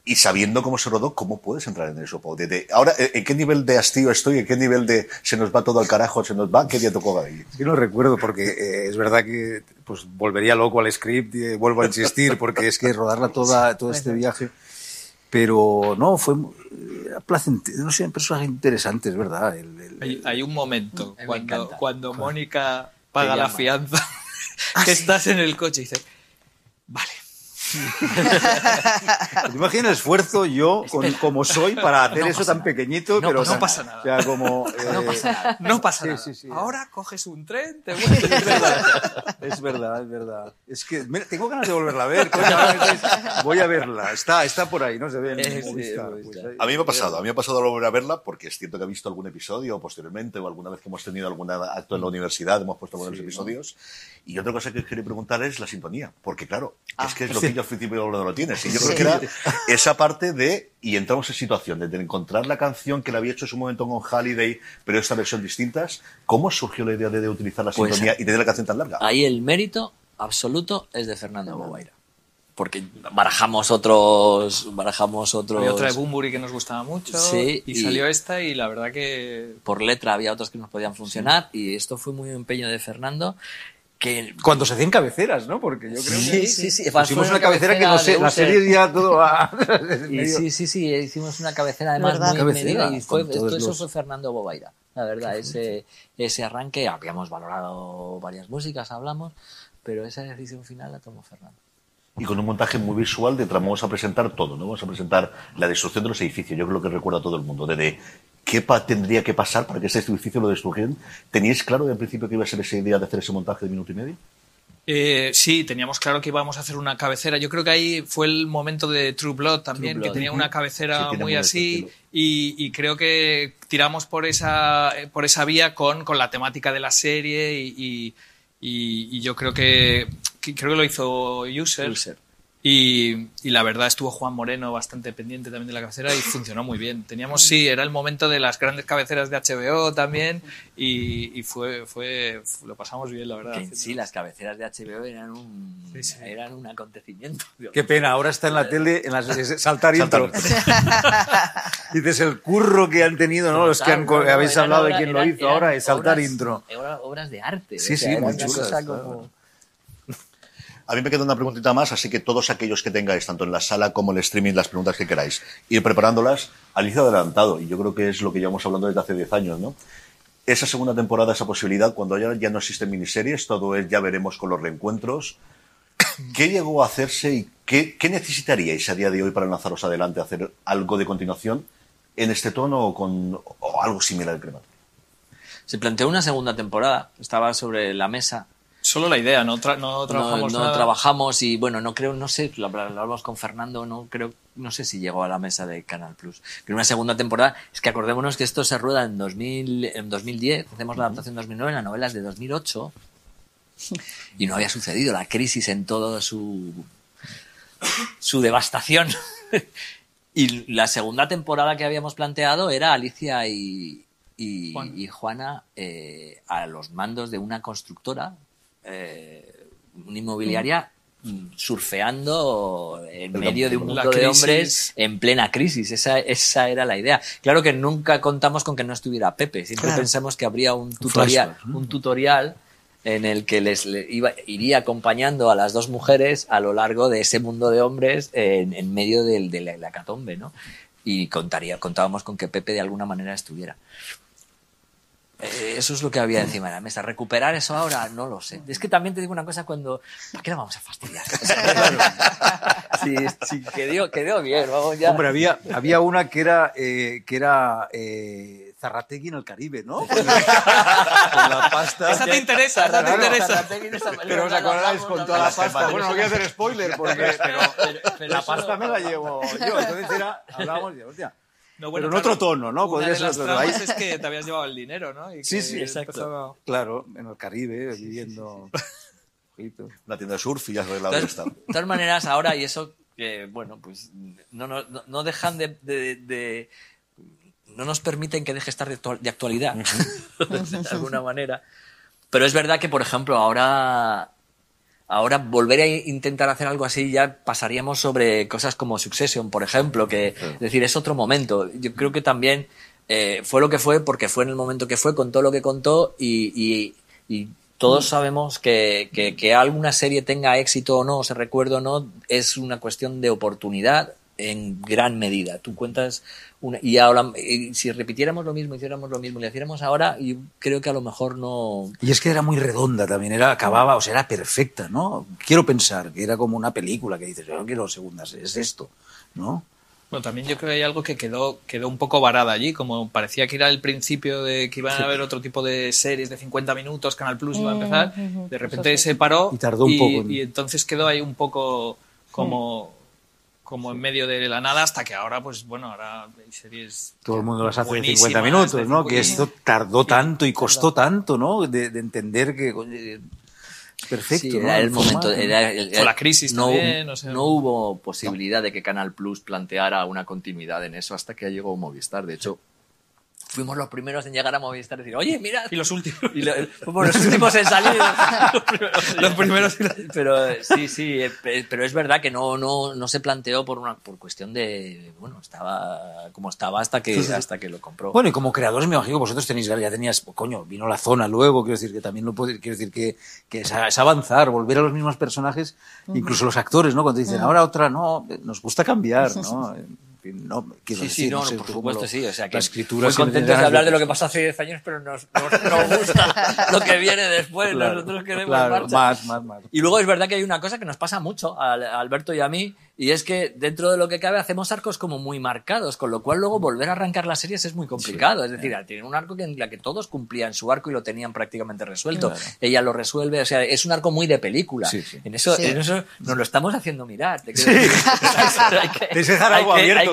y sabiendo cómo se rodó, ¿cómo puedes entrar en eso? De, de, ahora, ¿en qué nivel de hastío estoy? ¿En qué nivel de se nos va todo al carajo? ¿Se nos va? ¿Qué día tocó ahí? Yo no recuerdo porque eh, es verdad que pues volvería loco al script y eh, vuelvo a insistir porque es que rodarla toda, todo este viaje. Pero no, fue placentero, no sé, personaje interesante, es verdad. El, el, hay, hay, un momento cuando, cuando Mónica paga la fianza, que estás en el coche y dices, vale, ¿Te imaginas el esfuerzo yo, con, como soy, para hacer no eso tan pequeñito? No, pero no, pasa nada. O sea, como, eh, no pasa nada. No pasa nada. Sí, sí, sí. Ahora coges un tren, te vuelves. Es verdad, es verdad, es verdad. Es que mira, tengo ganas de volverla a ver. Voy a verla. Está, está por ahí, no se ve. Sí, pues, a mí me ha pasado, a mí me ha pasado volver a verla porque es cierto que he visto algún episodio posteriormente o alguna vez que hemos tenido algún acto en la universidad, hemos puesto algunos episodios. Y otra cosa que quería preguntar es la sintonía, porque claro, ah, es que es lo que yo al principio no lo tienes. Y yo creo que era esa parte de, y entramos en situación, de, de encontrar la canción que la había hecho en su momento con Halliday, pero esta versión distintas. ¿Cómo surgió la idea de, de utilizar la pues, sintonía y tener la canción tan larga? Ahí el mérito absoluto es de Fernando Bobaira. Porque barajamos otros. Barajamos otros. Había otra de Bumburi que nos gustaba mucho. Sí. Y, y, salió esta, y la verdad que. Por letra había otras que nos podían funcionar. Sí. Y esto fue muy empeño de Fernando que cuando se hacían cabeceras, ¿no? Porque yo creo sí, que sí, sí, hicimos una cabecera, que no sé, la serie ya todo va y sí, sí, sí, hicimos una cabecera además muy cabecera, medida y fue, esto, los... eso fue Fernando Bobaira, la verdad, ese ese arranque habíamos valorado varias músicas, hablamos, pero esa decisión final la tomó Fernando. Y con un montaje muy visual de vamos a presentar todo, ¿no? Vamos a presentar la destrucción de los edificios, yo creo que recuerda a todo el mundo, desde qué tendría que pasar para que ese edificio lo destruyeran. ¿Teníais claro de principio que iba a ser esa idea de hacer ese montaje de minuto y medio? Eh, sí, teníamos claro que íbamos a hacer una cabecera. Yo creo que ahí fue el momento de True Blood también, True Blood. que tenía una cabecera sí, muy así y, y, creo que tiramos por esa, por esa vía con, con la temática de la serie y, y, y yo creo que, que, creo que lo hizo User. User. Y, y, la verdad estuvo Juan Moreno bastante pendiente también de la cabecera y funcionó muy bien. Teníamos, sí, era el momento de las grandes cabeceras de HBO también y, y fue, fue, lo pasamos bien, la verdad. Que sí, las cabeceras de HBO eran un, sí, sí. eran un acontecimiento. Qué pena, ahora está en la tele, en las, saltar intro. Dices el curro que han tenido, ¿no? Los que han, no, habéis hablado de quién lo hizo ahora, es saltar obras, intro. Obras de arte. Sí, o sea, sí, muy chulas. A mí me queda una preguntita más, así que todos aquellos que tengáis, tanto en la sala como en el streaming, las preguntas que queráis, ir preparándolas al inicio adelantado. Y yo creo que es lo que llevamos hablando desde hace 10 años, ¿no? Esa segunda temporada, esa posibilidad, cuando ya, ya no existen miniseries, todo es ya veremos con los reencuentros. ¿Qué llegó a hacerse y qué, qué necesitaríais a día de hoy para lanzaros adelante, hacer algo de continuación en este tono o, con, o algo similar al crematorio? Se planteó una segunda temporada, estaba sobre la mesa Solo la idea, no, tra- no trabajamos no, no nada. trabajamos y bueno, no creo, no sé, lo habl- lo hablamos con Fernando, no creo, no sé si llegó a la mesa de Canal Plus. Pero una segunda temporada, es que acordémonos que esto se rueda en 2000, en 2010, hacemos la adaptación en 2009, la novela es de 2008 y no había sucedido la crisis en todo su su devastación. y la segunda temporada que habíamos planteado era Alicia y, y, Juan. y Juana eh, a los mandos de una constructora, eh, una inmobiliaria, surfeando en medio de un mundo de hombres en plena crisis. Esa, esa era la idea. Claro que nunca contamos con que no estuviera Pepe. Siempre Claro. pensamos que habría un tutorial, un tutorial en el que les le- iba, iría acompañando a las dos mujeres a lo largo de ese mundo de hombres en, en medio del, de la, la hecatombe, ¿no? Y contaría, contábamos con que Pepe de alguna manera estuviera. Eh, Eso es lo que había encima de la mesa. ¿Recuperar eso ahora? No lo sé. Es que también te digo una cosa cuando... ¿Para qué la vamos a fastidiar? sí, sí, quedó, quedó bien. Vamos ya. Hombre, había, había una que era, eh, que era eh, Zarrategui en el Caribe, ¿no? Con la pasta. Esa te interesa, esa te interesa. Pero os acordáis con toda la pasta. Bueno, no voy a hacer spoiler porque pero, pero la eso- pasta me la llevo yo. Entonces era, hablábamos de, hostia. No, pero en claro, otro tono, ¿no? Una Podría de las tramas es que te habías llevado el dinero, ¿no? Y Sí, que sí, exacto. Claro, en el Caribe, viviendo. Ojito. Una tienda de surf y ya has arreglado está. todas- de todas maneras, ahora, y eso, que bueno, pues no, no, no- dejan de, de- de- No nos permiten que deje estar de actualidad, de alguna manera. Pero es verdad que, por ejemplo, ahora. Ahora volver a intentar hacer algo así ya pasaríamos sobre cosas como Succession, por ejemplo, que es decir, es otro momento. Yo creo que también eh, fue lo que fue porque fue en el momento que fue, contó lo que contó y, y- y todos sabemos que, que, que alguna serie tenga éxito o no, o se recuerde o no, es una cuestión de oportunidad en gran medida. Tú cuentas una, y ahora y si repitiéramos lo mismo, hiciéramos lo mismo, y lo hiciéramos ahora, yo creo que a lo mejor no, Y es que era muy redonda también, era, acababa, o sea, era perfecta, ¿no? Quiero pensar que era como una película que dices, yo no quiero segundas, es esto, ¿no? Bueno, también yo creo que hay algo que quedó, quedó un poco varada allí, como parecía que era el principio de que iban a haber otro tipo de series de 50 minutos, Canal Plus iba a empezar, de repente se paró Y tardó un poco en- y entonces quedó ahí un poco como, como en medio de la nada hasta que ahora, pues bueno, ahora hay series Todo el mundo las hace de buenísimas, 50 minutos, de ¿no? Que 50. esto tardó tanto y costó tanto, ¿no? De, de entender que perfecto. Sí, ¿no? era el momento. era el- O la crisis no, también, o sea. no hubo posibilidad de que Canal Plus planteara una continuidad en eso hasta que llegó Movistar. De hecho, fuimos los primeros en llegar a Movistar y decir, oye, mira. Y los últimos. Y lo- fuimos los últimos en salir. Los primeros Pero sí, sí, eh, pe- pero es verdad que no, no, no se planteó por una por cuestión de bueno, estaba como estaba hasta que hasta que lo compró. Bueno, y como creadores me imagino que vosotros tenéis, ya tenías, coño, vino la zona luego, quiero decir que también lo puede, quiero decir que, que es, es avanzar, volver a los mismos personajes, incluso los actores, ¿no? Cuando dicen, ahora otra, no, nos gusta cambiar, ¿no? No, quiero Sí, decir, sí, no, no no, sé, por supuesto, lo- sí. O sea, que la escritura muy contentos de hablar de lo que pasó hace 10 años, pero nos, nos, nos gusta lo que viene después. Claro, Nosotros queremos claro, más, más, más. Y luego es verdad que hay una cosa que nos pasa mucho a Alberto y a mí, y es que dentro de lo que cabe hacemos arcos como muy marcados, con lo cual luego volver a arrancar las series es muy complicado. es decir, tienen un arco en la que todos cumplían su arco y lo tenían prácticamente resuelto. Ella lo resuelve, o sea, es un arco muy de película. Sí, sí. En, eso, Sí. en eso nos lo estamos haciendo mirar. te quiero decir. hay que, que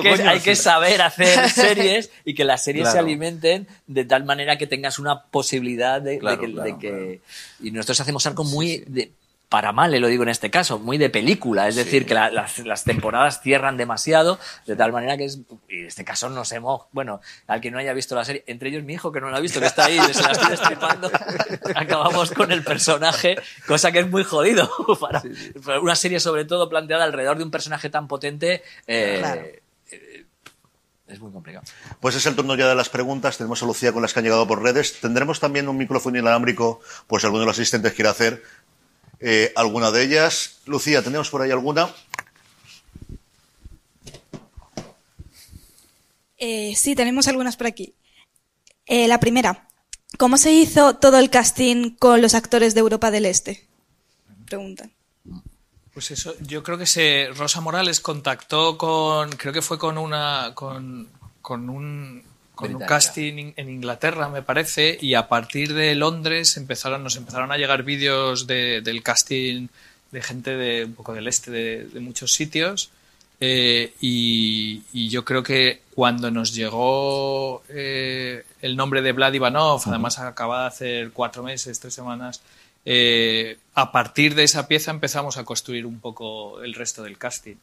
que- hay que- coño, hay que sí. saber hacer series y que las series se alimenten de tal manera que tengas una posibilidad de, de Claro, que, de claro, que- y nosotros hacemos algo muy de- para mal, eh, lo digo en este caso, muy de película, es decir, que la- las, las temporadas cierran demasiado, de tal manera que es, y en este caso nos hemos, bueno, al que no haya visto la serie, entre ellos mi hijo que no la ha visto, que está ahí, se la estoy destripando, acabamos con el personaje, cosa que es muy jodido, para, para una serie sobre todo planteada alrededor de un personaje tan potente, eh, Claro. Es muy complicado. Pues es el turno ya de las preguntas. Tenemos a Lucía con las que han llegado por redes. Tendremos también un micrófono inalámbrico, pues si alguno de los asistentes quiere hacer eh, alguna de ellas. Lucía, ¿tenemos por ahí alguna? Eh, sí, tenemos algunas por aquí. Eh, la primera, ¿cómo se hizo todo el casting con los actores de Europa del Este? Preguntan. Pues eso, yo creo que se Rosa Morales contactó con, creo que fue con una, con, con un con un casting en Inglaterra, me parece, y a partir de Londres empezaron, nos empezaron a llegar vídeos de- del casting de gente de un poco del este de, de muchos sitios. eh, y, y yo creo que cuando nos llegó eh, el nombre de Vlad Ivanov, además acaba de hacer cuatro meses, tres semanas, eh, a partir de esa pieza empezamos a construir un poco el resto del casting.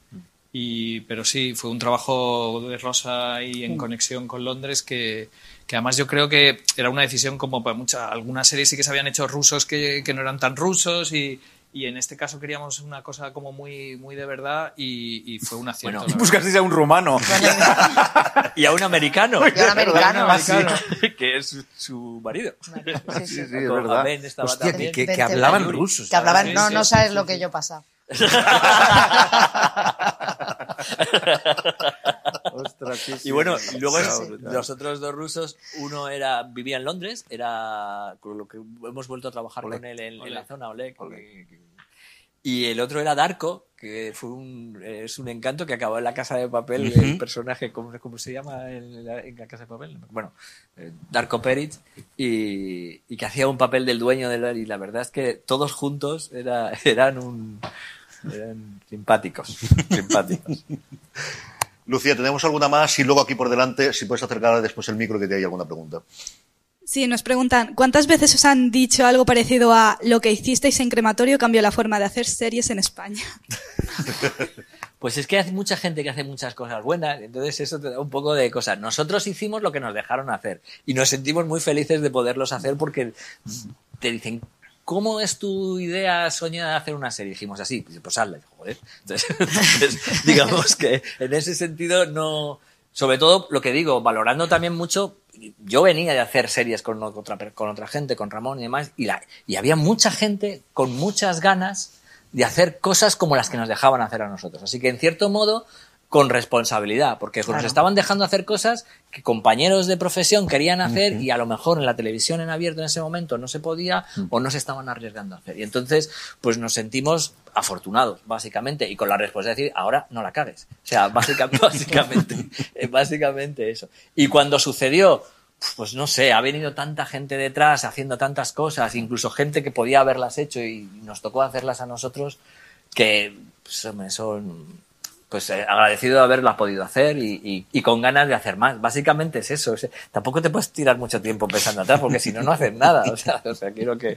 Y, pero sí, fue un trabajo de Rosa ahí en conexión con Londres que, que además yo creo que era una decisión como para muchas, algunas series sí que se habían hecho rusos que, que no eran tan rusos y, y en este caso queríamos una cosa como muy, muy de verdad y, y fue un acierto. Bueno, Buscasteis a un rumano. Y a un americano. Y a un americano. Ah, sí. que es su, su marido. Sí, sí. Sí, sí, es verdad. Hostia, que, que- que hablaban rusos. Que hablaban, no, no sabes lo que yo pasaba. Ostras, sí, sí. Y bueno, y luego Sí, sí. los otros dos rusos, uno era vivía en Londres, era con lo que hemos vuelto a trabajar Oleg. con él en, en Oleg. la zona, Oleg. Y el otro era Darko, que fue un, es un encanto que acabó en la casa de papel, el personaje, ¿cómo, cómo se llama en la, en la casa de papel? Bueno, eh, Darko Peric, y, y que hacía un papel del dueño del y la verdad es que todos juntos era, eran un eran simpáticos, simpáticos. Lucía, ¿tenemos alguna más? Y luego aquí por delante, si puedes acercar después el micro que te hay alguna pregunta. Sí, nos preguntan, ¿cuántas veces os han dicho algo parecido a lo que hicisteis en crematorio cambió la forma de hacer series en España? Pues es que hay mucha gente que hace muchas cosas buenas, entonces eso te da un poco de cosas. Nosotros hicimos lo que nos dejaron hacer y nos sentimos muy felices de poderlos hacer porque te dicen, ¿cómo es tu idea soñada de hacer una serie? dijimos así, pues, hazla, joder. Entonces, entonces, digamos que en ese sentido no... Sobre todo, lo que digo, valorando también mucho, yo venía de hacer series con otra, con otra gente, con Ramón y demás, y, la, y había mucha gente con muchas ganas de hacer cosas como las que nos dejaban hacer a nosotros. Así que, en cierto modo, con responsabilidad, porque nos estaban dejando hacer cosas que compañeros de profesión querían hacer y a lo mejor en la televisión en abierto en ese momento no se podía o no se estaban arriesgando a hacer. Y entonces, pues nos sentimos afortunados, básicamente, y con la responsabilidad de decir, ahora no la cagues. O sea, básicamente, básicamente, eh, básicamente eso. Y cuando sucedió, pues no sé, ha venido tanta gente detrás haciendo tantas cosas, incluso gente que podía haberlas hecho y nos tocó hacerlas a nosotros, que pues, hombre, son pues eh, agradecido de haberlas podido hacer y, y- y con ganas de hacer más. Básicamente es eso. es- tampoco te puedes tirar mucho tiempo pensando atrás, porque si no, no haces nada. O sea, o sea, quiero que...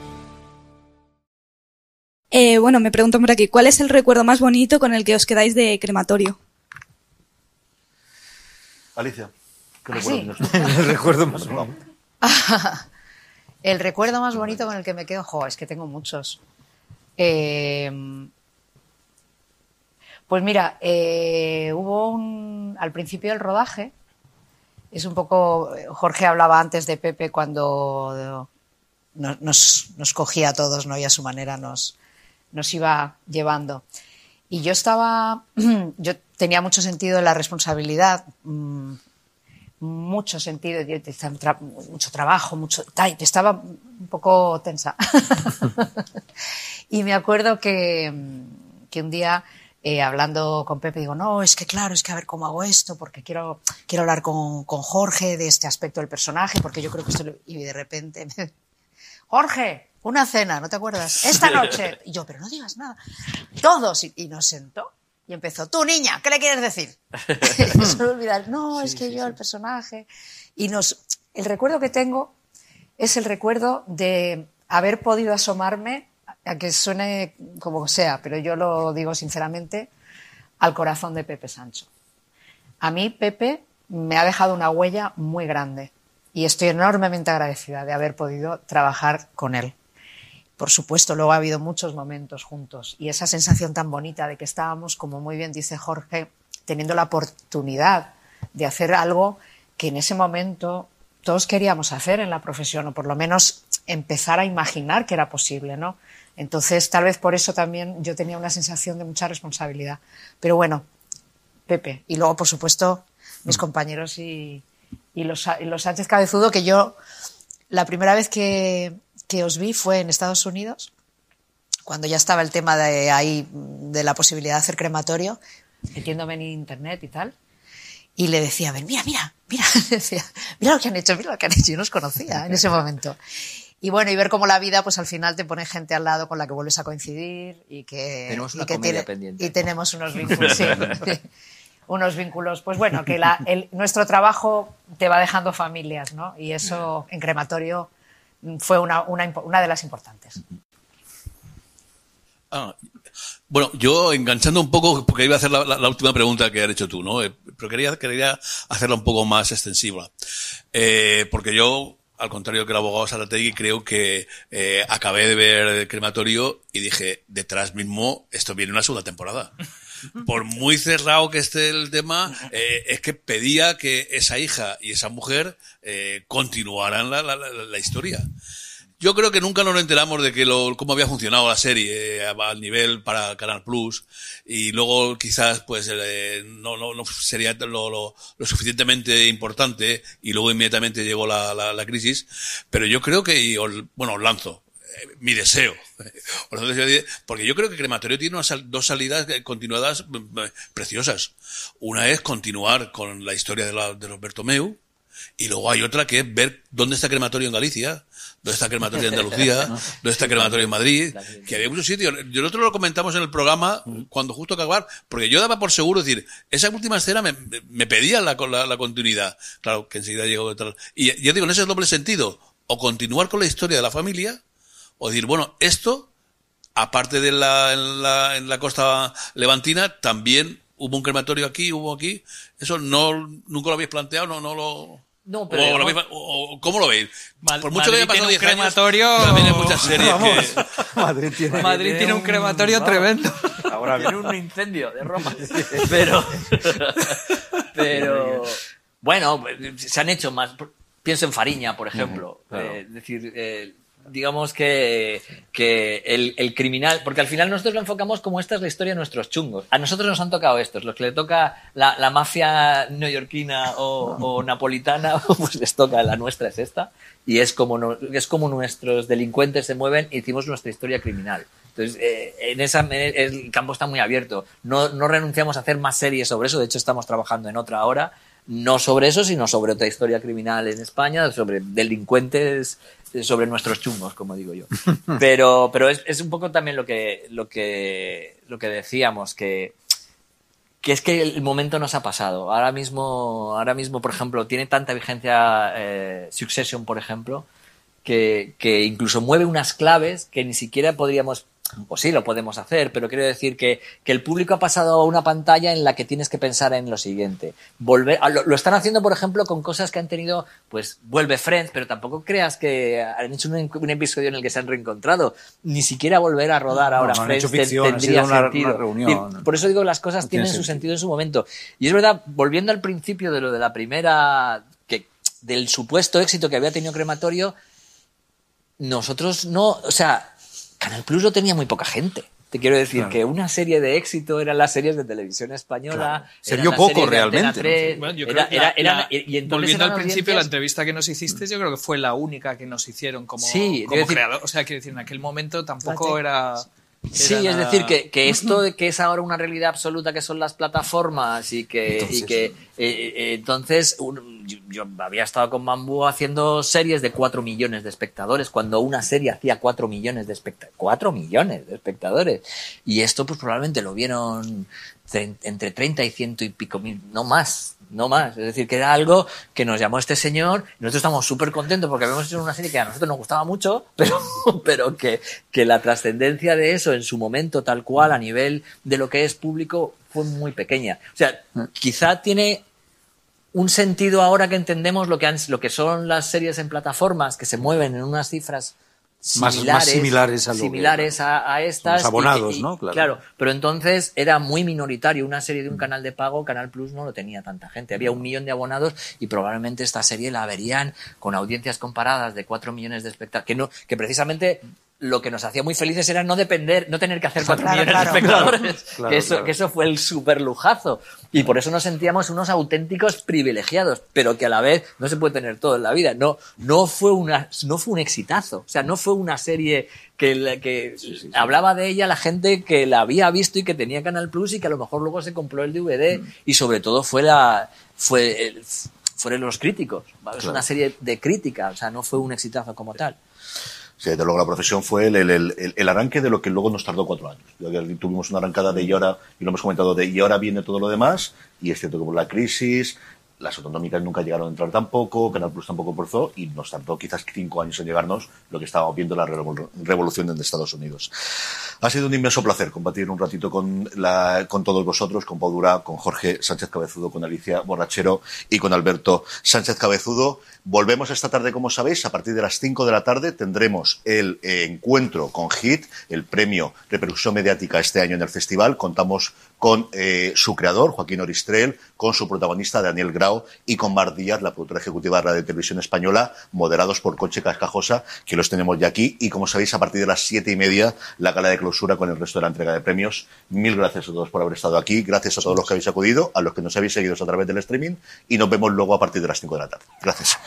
Eh, bueno, me preguntan por aquí, ¿cuál es el recuerdo más bonito con el que os quedáis de crematorio? Alicia, ¿qué ¿Ah, recuerdo sí? El recuerdo más bonito. El recuerdo más bonito con el que me quedo, jo, es que tengo muchos. Eh, pues mira, eh, hubo un. Al principio del rodaje, es un poco. Jorge hablaba antes de Pepe cuando no- nos, nos cogía a todos, ¿no? Y a su manera nos, nos iba llevando. Y yo estaba. Yo tenía mucho sentido de la responsabilidad. mm, mucho sentido, mucho trabajo, mucho, estaba un poco tensa. y me acuerdo que, que un día, eh, hablando con Pepe, digo, no, es que claro, es que a ver cómo hago esto, porque quiero, quiero hablar con, con Jorge de este aspecto del personaje, porque yo creo que esto... lo-". Y de repente, me- Jorge, una cena, ¿no te acuerdas? Esta noche. Y yo, pero no digas nada. Todos. Y, y nos sentó. Y empezó, tú niña, ¿qué le quieres decir? Se me olvida, no, es que yo, el personaje. Y nos, el recuerdo que tengo es el recuerdo de haber podido asomarme, a que suene como sea, pero yo lo digo sinceramente, al corazón de Pepe Sancho. A mí, Pepe me ha dejado una huella muy grande y estoy enormemente agradecida de haber podido trabajar con él. Por supuesto, luego ha habido muchos momentos juntos y esa sensación tan bonita de que estábamos, como muy bien dice Jorge, teniendo la oportunidad de hacer algo que en ese momento todos queríamos hacer en la profesión, o por lo menos empezar a imaginar que era posible, ¿no? Entonces, tal vez por eso también yo tenía una sensación de mucha responsabilidad. Pero bueno, Pepe. Y luego, por supuesto, mis compañeros y, y los, y los Sánchez Cabezudo, que yo la primera vez que, que os vi fue en Estados Unidos, cuando ya estaba el tema de ahí, de la posibilidad de hacer crematorio, metiéndome en internet y tal. Y le decía, a ver, mira, mira, mira, decía, mira lo que han hecho, mira lo que han hecho. Yo no os conocía en ese momento. Y bueno, y ver cómo la vida, pues al final te pone gente al lado con la que vuelves a coincidir y que, Tenemos una y que comedia pendiente. y tenemos unos vínculos, sí, unos vínculos, pues bueno, que la- el- nuestro trabajo te va dejando familias, ¿no? Y eso en crematorio fue una, una, una de las importantes. Ah, bueno, yo enganchando un poco, porque iba a hacer la última pregunta que has hecho tú, ¿no? Eh, pero quería, quería hacerla un poco más extensiva. Eh, porque yo, al contrario que el abogado Sarategui, creo que eh, acabé de ver el crematorio y dije, detrás mismo, esto viene una segunda temporada. Por muy cerrado que esté el tema, eh, es que pedía que esa hija y esa mujer eh, continuaran la, la- historia. Yo creo que nunca nos enteramos de que lo, cómo había funcionado la serie eh, al nivel para Canal Plus y luego quizás pues eh, no, no, no sería lo, lo, lo suficientemente importante y luego inmediatamente llegó la, la, crisis. Pero yo creo que, y os- bueno, os lanzo mi deseo. Porque yo creo que Crematorio tiene unas dos salidas continuadas mm, eh, preciosas. Una es continuar con la historia de, la, de los Bertomeu, y luego hay otra que es ver dónde está crematorio en Galicia, dónde está crematorio en Andalucía, dónde está crematorio en Madrid, que había muchos sitios. Nosotros lo comentamos en el programa cuando justo acabar, porque yo daba por seguro decir, esa última escena me, me pedía la, la, la continuidad. Claro, que enseguida llegó tal. Y yo digo, en ese doble sentido, o continuar con la historia de la familia, o decir, bueno, esto, aparte de la, en la, en la costa levantina, también hubo un crematorio aquí, hubo aquí. Eso no, nunca lo habéis planteado, no, no lo... No, pero o, lo digamos- habéis- o- o- ¿Cómo lo veis? Mal- Por mucho Madrid que haya pasado tiene un 10 años, crematorio- también hay muchas series Vamos. que... Madrid tiene, Madrid tiene un crematorio tremendo. Ahora viene un incendio de Roma. Pero, pero, bueno, se han hecho más. Pienso en Fariña, por ejemplo. claro. Eh, es decir, eh, digamos que, que el, criminal, porque al final nosotros lo enfocamos como esta es la historia de nuestros chungos. A nosotros nos han tocado estos, los que le toca la, mafia neoyorquina o, napolitana, pues les toca la nuestra es esta. Y es como, es como nuestros delincuentes se mueven hicimos nuestra historia criminal. Entonces, eh, en esa, el campo está muy abierto. No, no renunciamos a hacer más series sobre eso. De hecho, estamos trabajando en otra ahora. No sobre eso, sino sobre otra historia criminal en España, sobre delincuentes, sobre nuestros chungos, como digo yo. Pero, pero es, es un poco también lo que, lo que, lo que decíamos, que, que es que el momento nos ha pasado. Ahora mismo, ahora mismo, por ejemplo, tiene tanta vigencia eh, Succession, por ejemplo, que, que incluso mueve unas claves que ni siquiera podríamos, o sí lo podemos hacer, pero quiero decir que, que el público ha pasado a una pantalla en la que tienes que pensar en lo siguiente. Volver, lo, lo están haciendo, por ejemplo, con cosas que han tenido, pues vuelve Friends, pero tampoco creas que han hecho un, un episodio en el que se han reencontrado. Ni siquiera volver a rodar ahora no Friends ficción, tendría una- sentido. una reunión. Por eso digo, las cosas No tiene tienen su sentido. sentido en su momento. Y es verdad, volviendo al principio de lo de la primera, que, del supuesto éxito que había tenido Crematorio, nosotros no, o sea, Canal Plus lo tenía muy poca gente. Te quiero decir Claro. que una serie de éxito eran las series de televisión española. Claro. Se vio poco realmente, ¿no? 3, Bueno, yo era- creo que era- la- eran- la- y- y entonces volviendo al principio, la entrevista que nos hiciste, yo creo que fue la única que nos hicieron como, Sí, como quiero decir- creador. O sea, quiero decir, en aquel momento tampoco era. Sí, es decir, que, que esto de que es ahora una realidad absoluta que son las plataformas y que, Entonces, y que eh, eh, entonces un- yo, yo había estado con Bambú haciendo series de 4 millones de espectadores cuando una serie hacía 4 millones de espectadores. 4 millones de espectadores. Y esto pues probablemente lo vieron tre- entre 30 y ciento y pico mil, no más, no más. Es decir, que era algo que nos llamó este señor nosotros estamos súper contentos porque habíamos hecho una serie que a nosotros nos gustaba mucho, pero, pero que, que la trascendencia de eso en su momento tal cual a nivel de lo que es público fue muy pequeña. O sea, quizá tiene un sentido ahora que entendemos lo que, han, lo que son las series en plataformas que se mueven en unas cifras Más- similares, más similares a lo que- similares a, a estas. Los abonados, y que- y- ¿no? Claro. pero entonces era muy minoritario. Una serie de un canal de pago, Canal Plus no lo tenía tanta gente. Había un millón de abonados y probablemente esta serie la verían con audiencias comparadas de cuatro millones de espectadores. Que, no, que precisamente lo que nos hacía muy felices era no depender, no tener que hacer cuatro Claro, millones claro. de espectadores. Claro, que, eso, claro. que eso fue el super lujazo. Y por eso nos sentíamos unos auténticos privilegiados, pero que a la vez no se puede tener todo en la vida. No, no fue una, no fue un exitazo. O sea, no fue una serie que, la- que hablaba de ella la gente que la había visto y que tenía Canal Plus y que a lo mejor luego se compró el DVD Mm. y sobre todo fue la, fue, el- fueron los críticos. ¿vale? Es una serie de crítica, o sea, no fue un exitazo como tal. Sí, desde luego la profesión fue el, el- el- el arranque de lo que luego nos tardó cuatro años. Tuvimos una arrancada de y ahora, y lo hemos comentado, de y ahora viene todo lo demás, y es cierto que por la crisis, las autonómicas nunca llegaron a entrar tampoco, Canal Plus tampoco forzó, y nos tardó quizás cinco años en llegarnos lo que estábamos viendo la revol- revolución en Estados Unidos. Ha sido un inmenso placer compartir un ratito con, la, con todos vosotros, con Pau Dura, con Jorge Sánchez Cabezudo, con Alicia Borrachero y con Alberto Sánchez Cabezudo. Volvemos esta tarde, como sabéis, a partir de las 5 de la tarde tendremos el eh, encuentro con HIT, el premio Repercusión Mediática este año en el festival. Contamos con eh, su creador, Joaquín Oristrel, con su protagonista, Daniel Grau, y con Mar Díaz, la productora ejecutiva de Radio Televisión Española, moderados por Conche Cascajosa, que los tenemos ya aquí. Y como sabéis, a partir de las siete y media, la gala de clausura con el resto de la entrega de premios. Mil gracias a todos por haber estado aquí. Gracias a todos los que habéis acudido, a los que nos habéis seguido a través del streaming. Y nos vemos luego a partir de las 5 de la tarde. Gracias.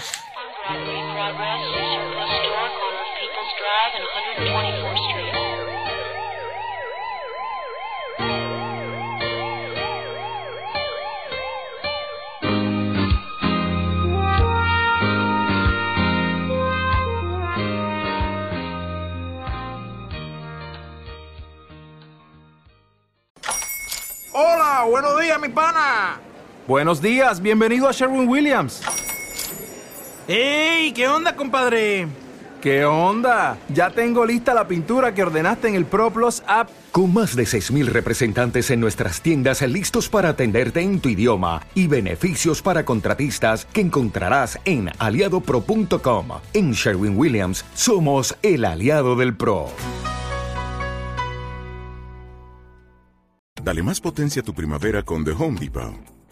Hola, buenos días, mi pana. Buenos días, bienvenido a Sherwin Williams. ¡Ey! ¿Qué onda, compadre? ¿Qué onda? Ya tengo lista la pintura que ordenaste en el ProPlus app. Con más de 6.000 representantes en nuestras tiendas listos para atenderte en tu idioma y beneficios para contratistas que encontrarás en aliadopro.com. En Sherwin Williams somos el aliado del PRO. Dale más potencia a tu primavera con The Home Depot.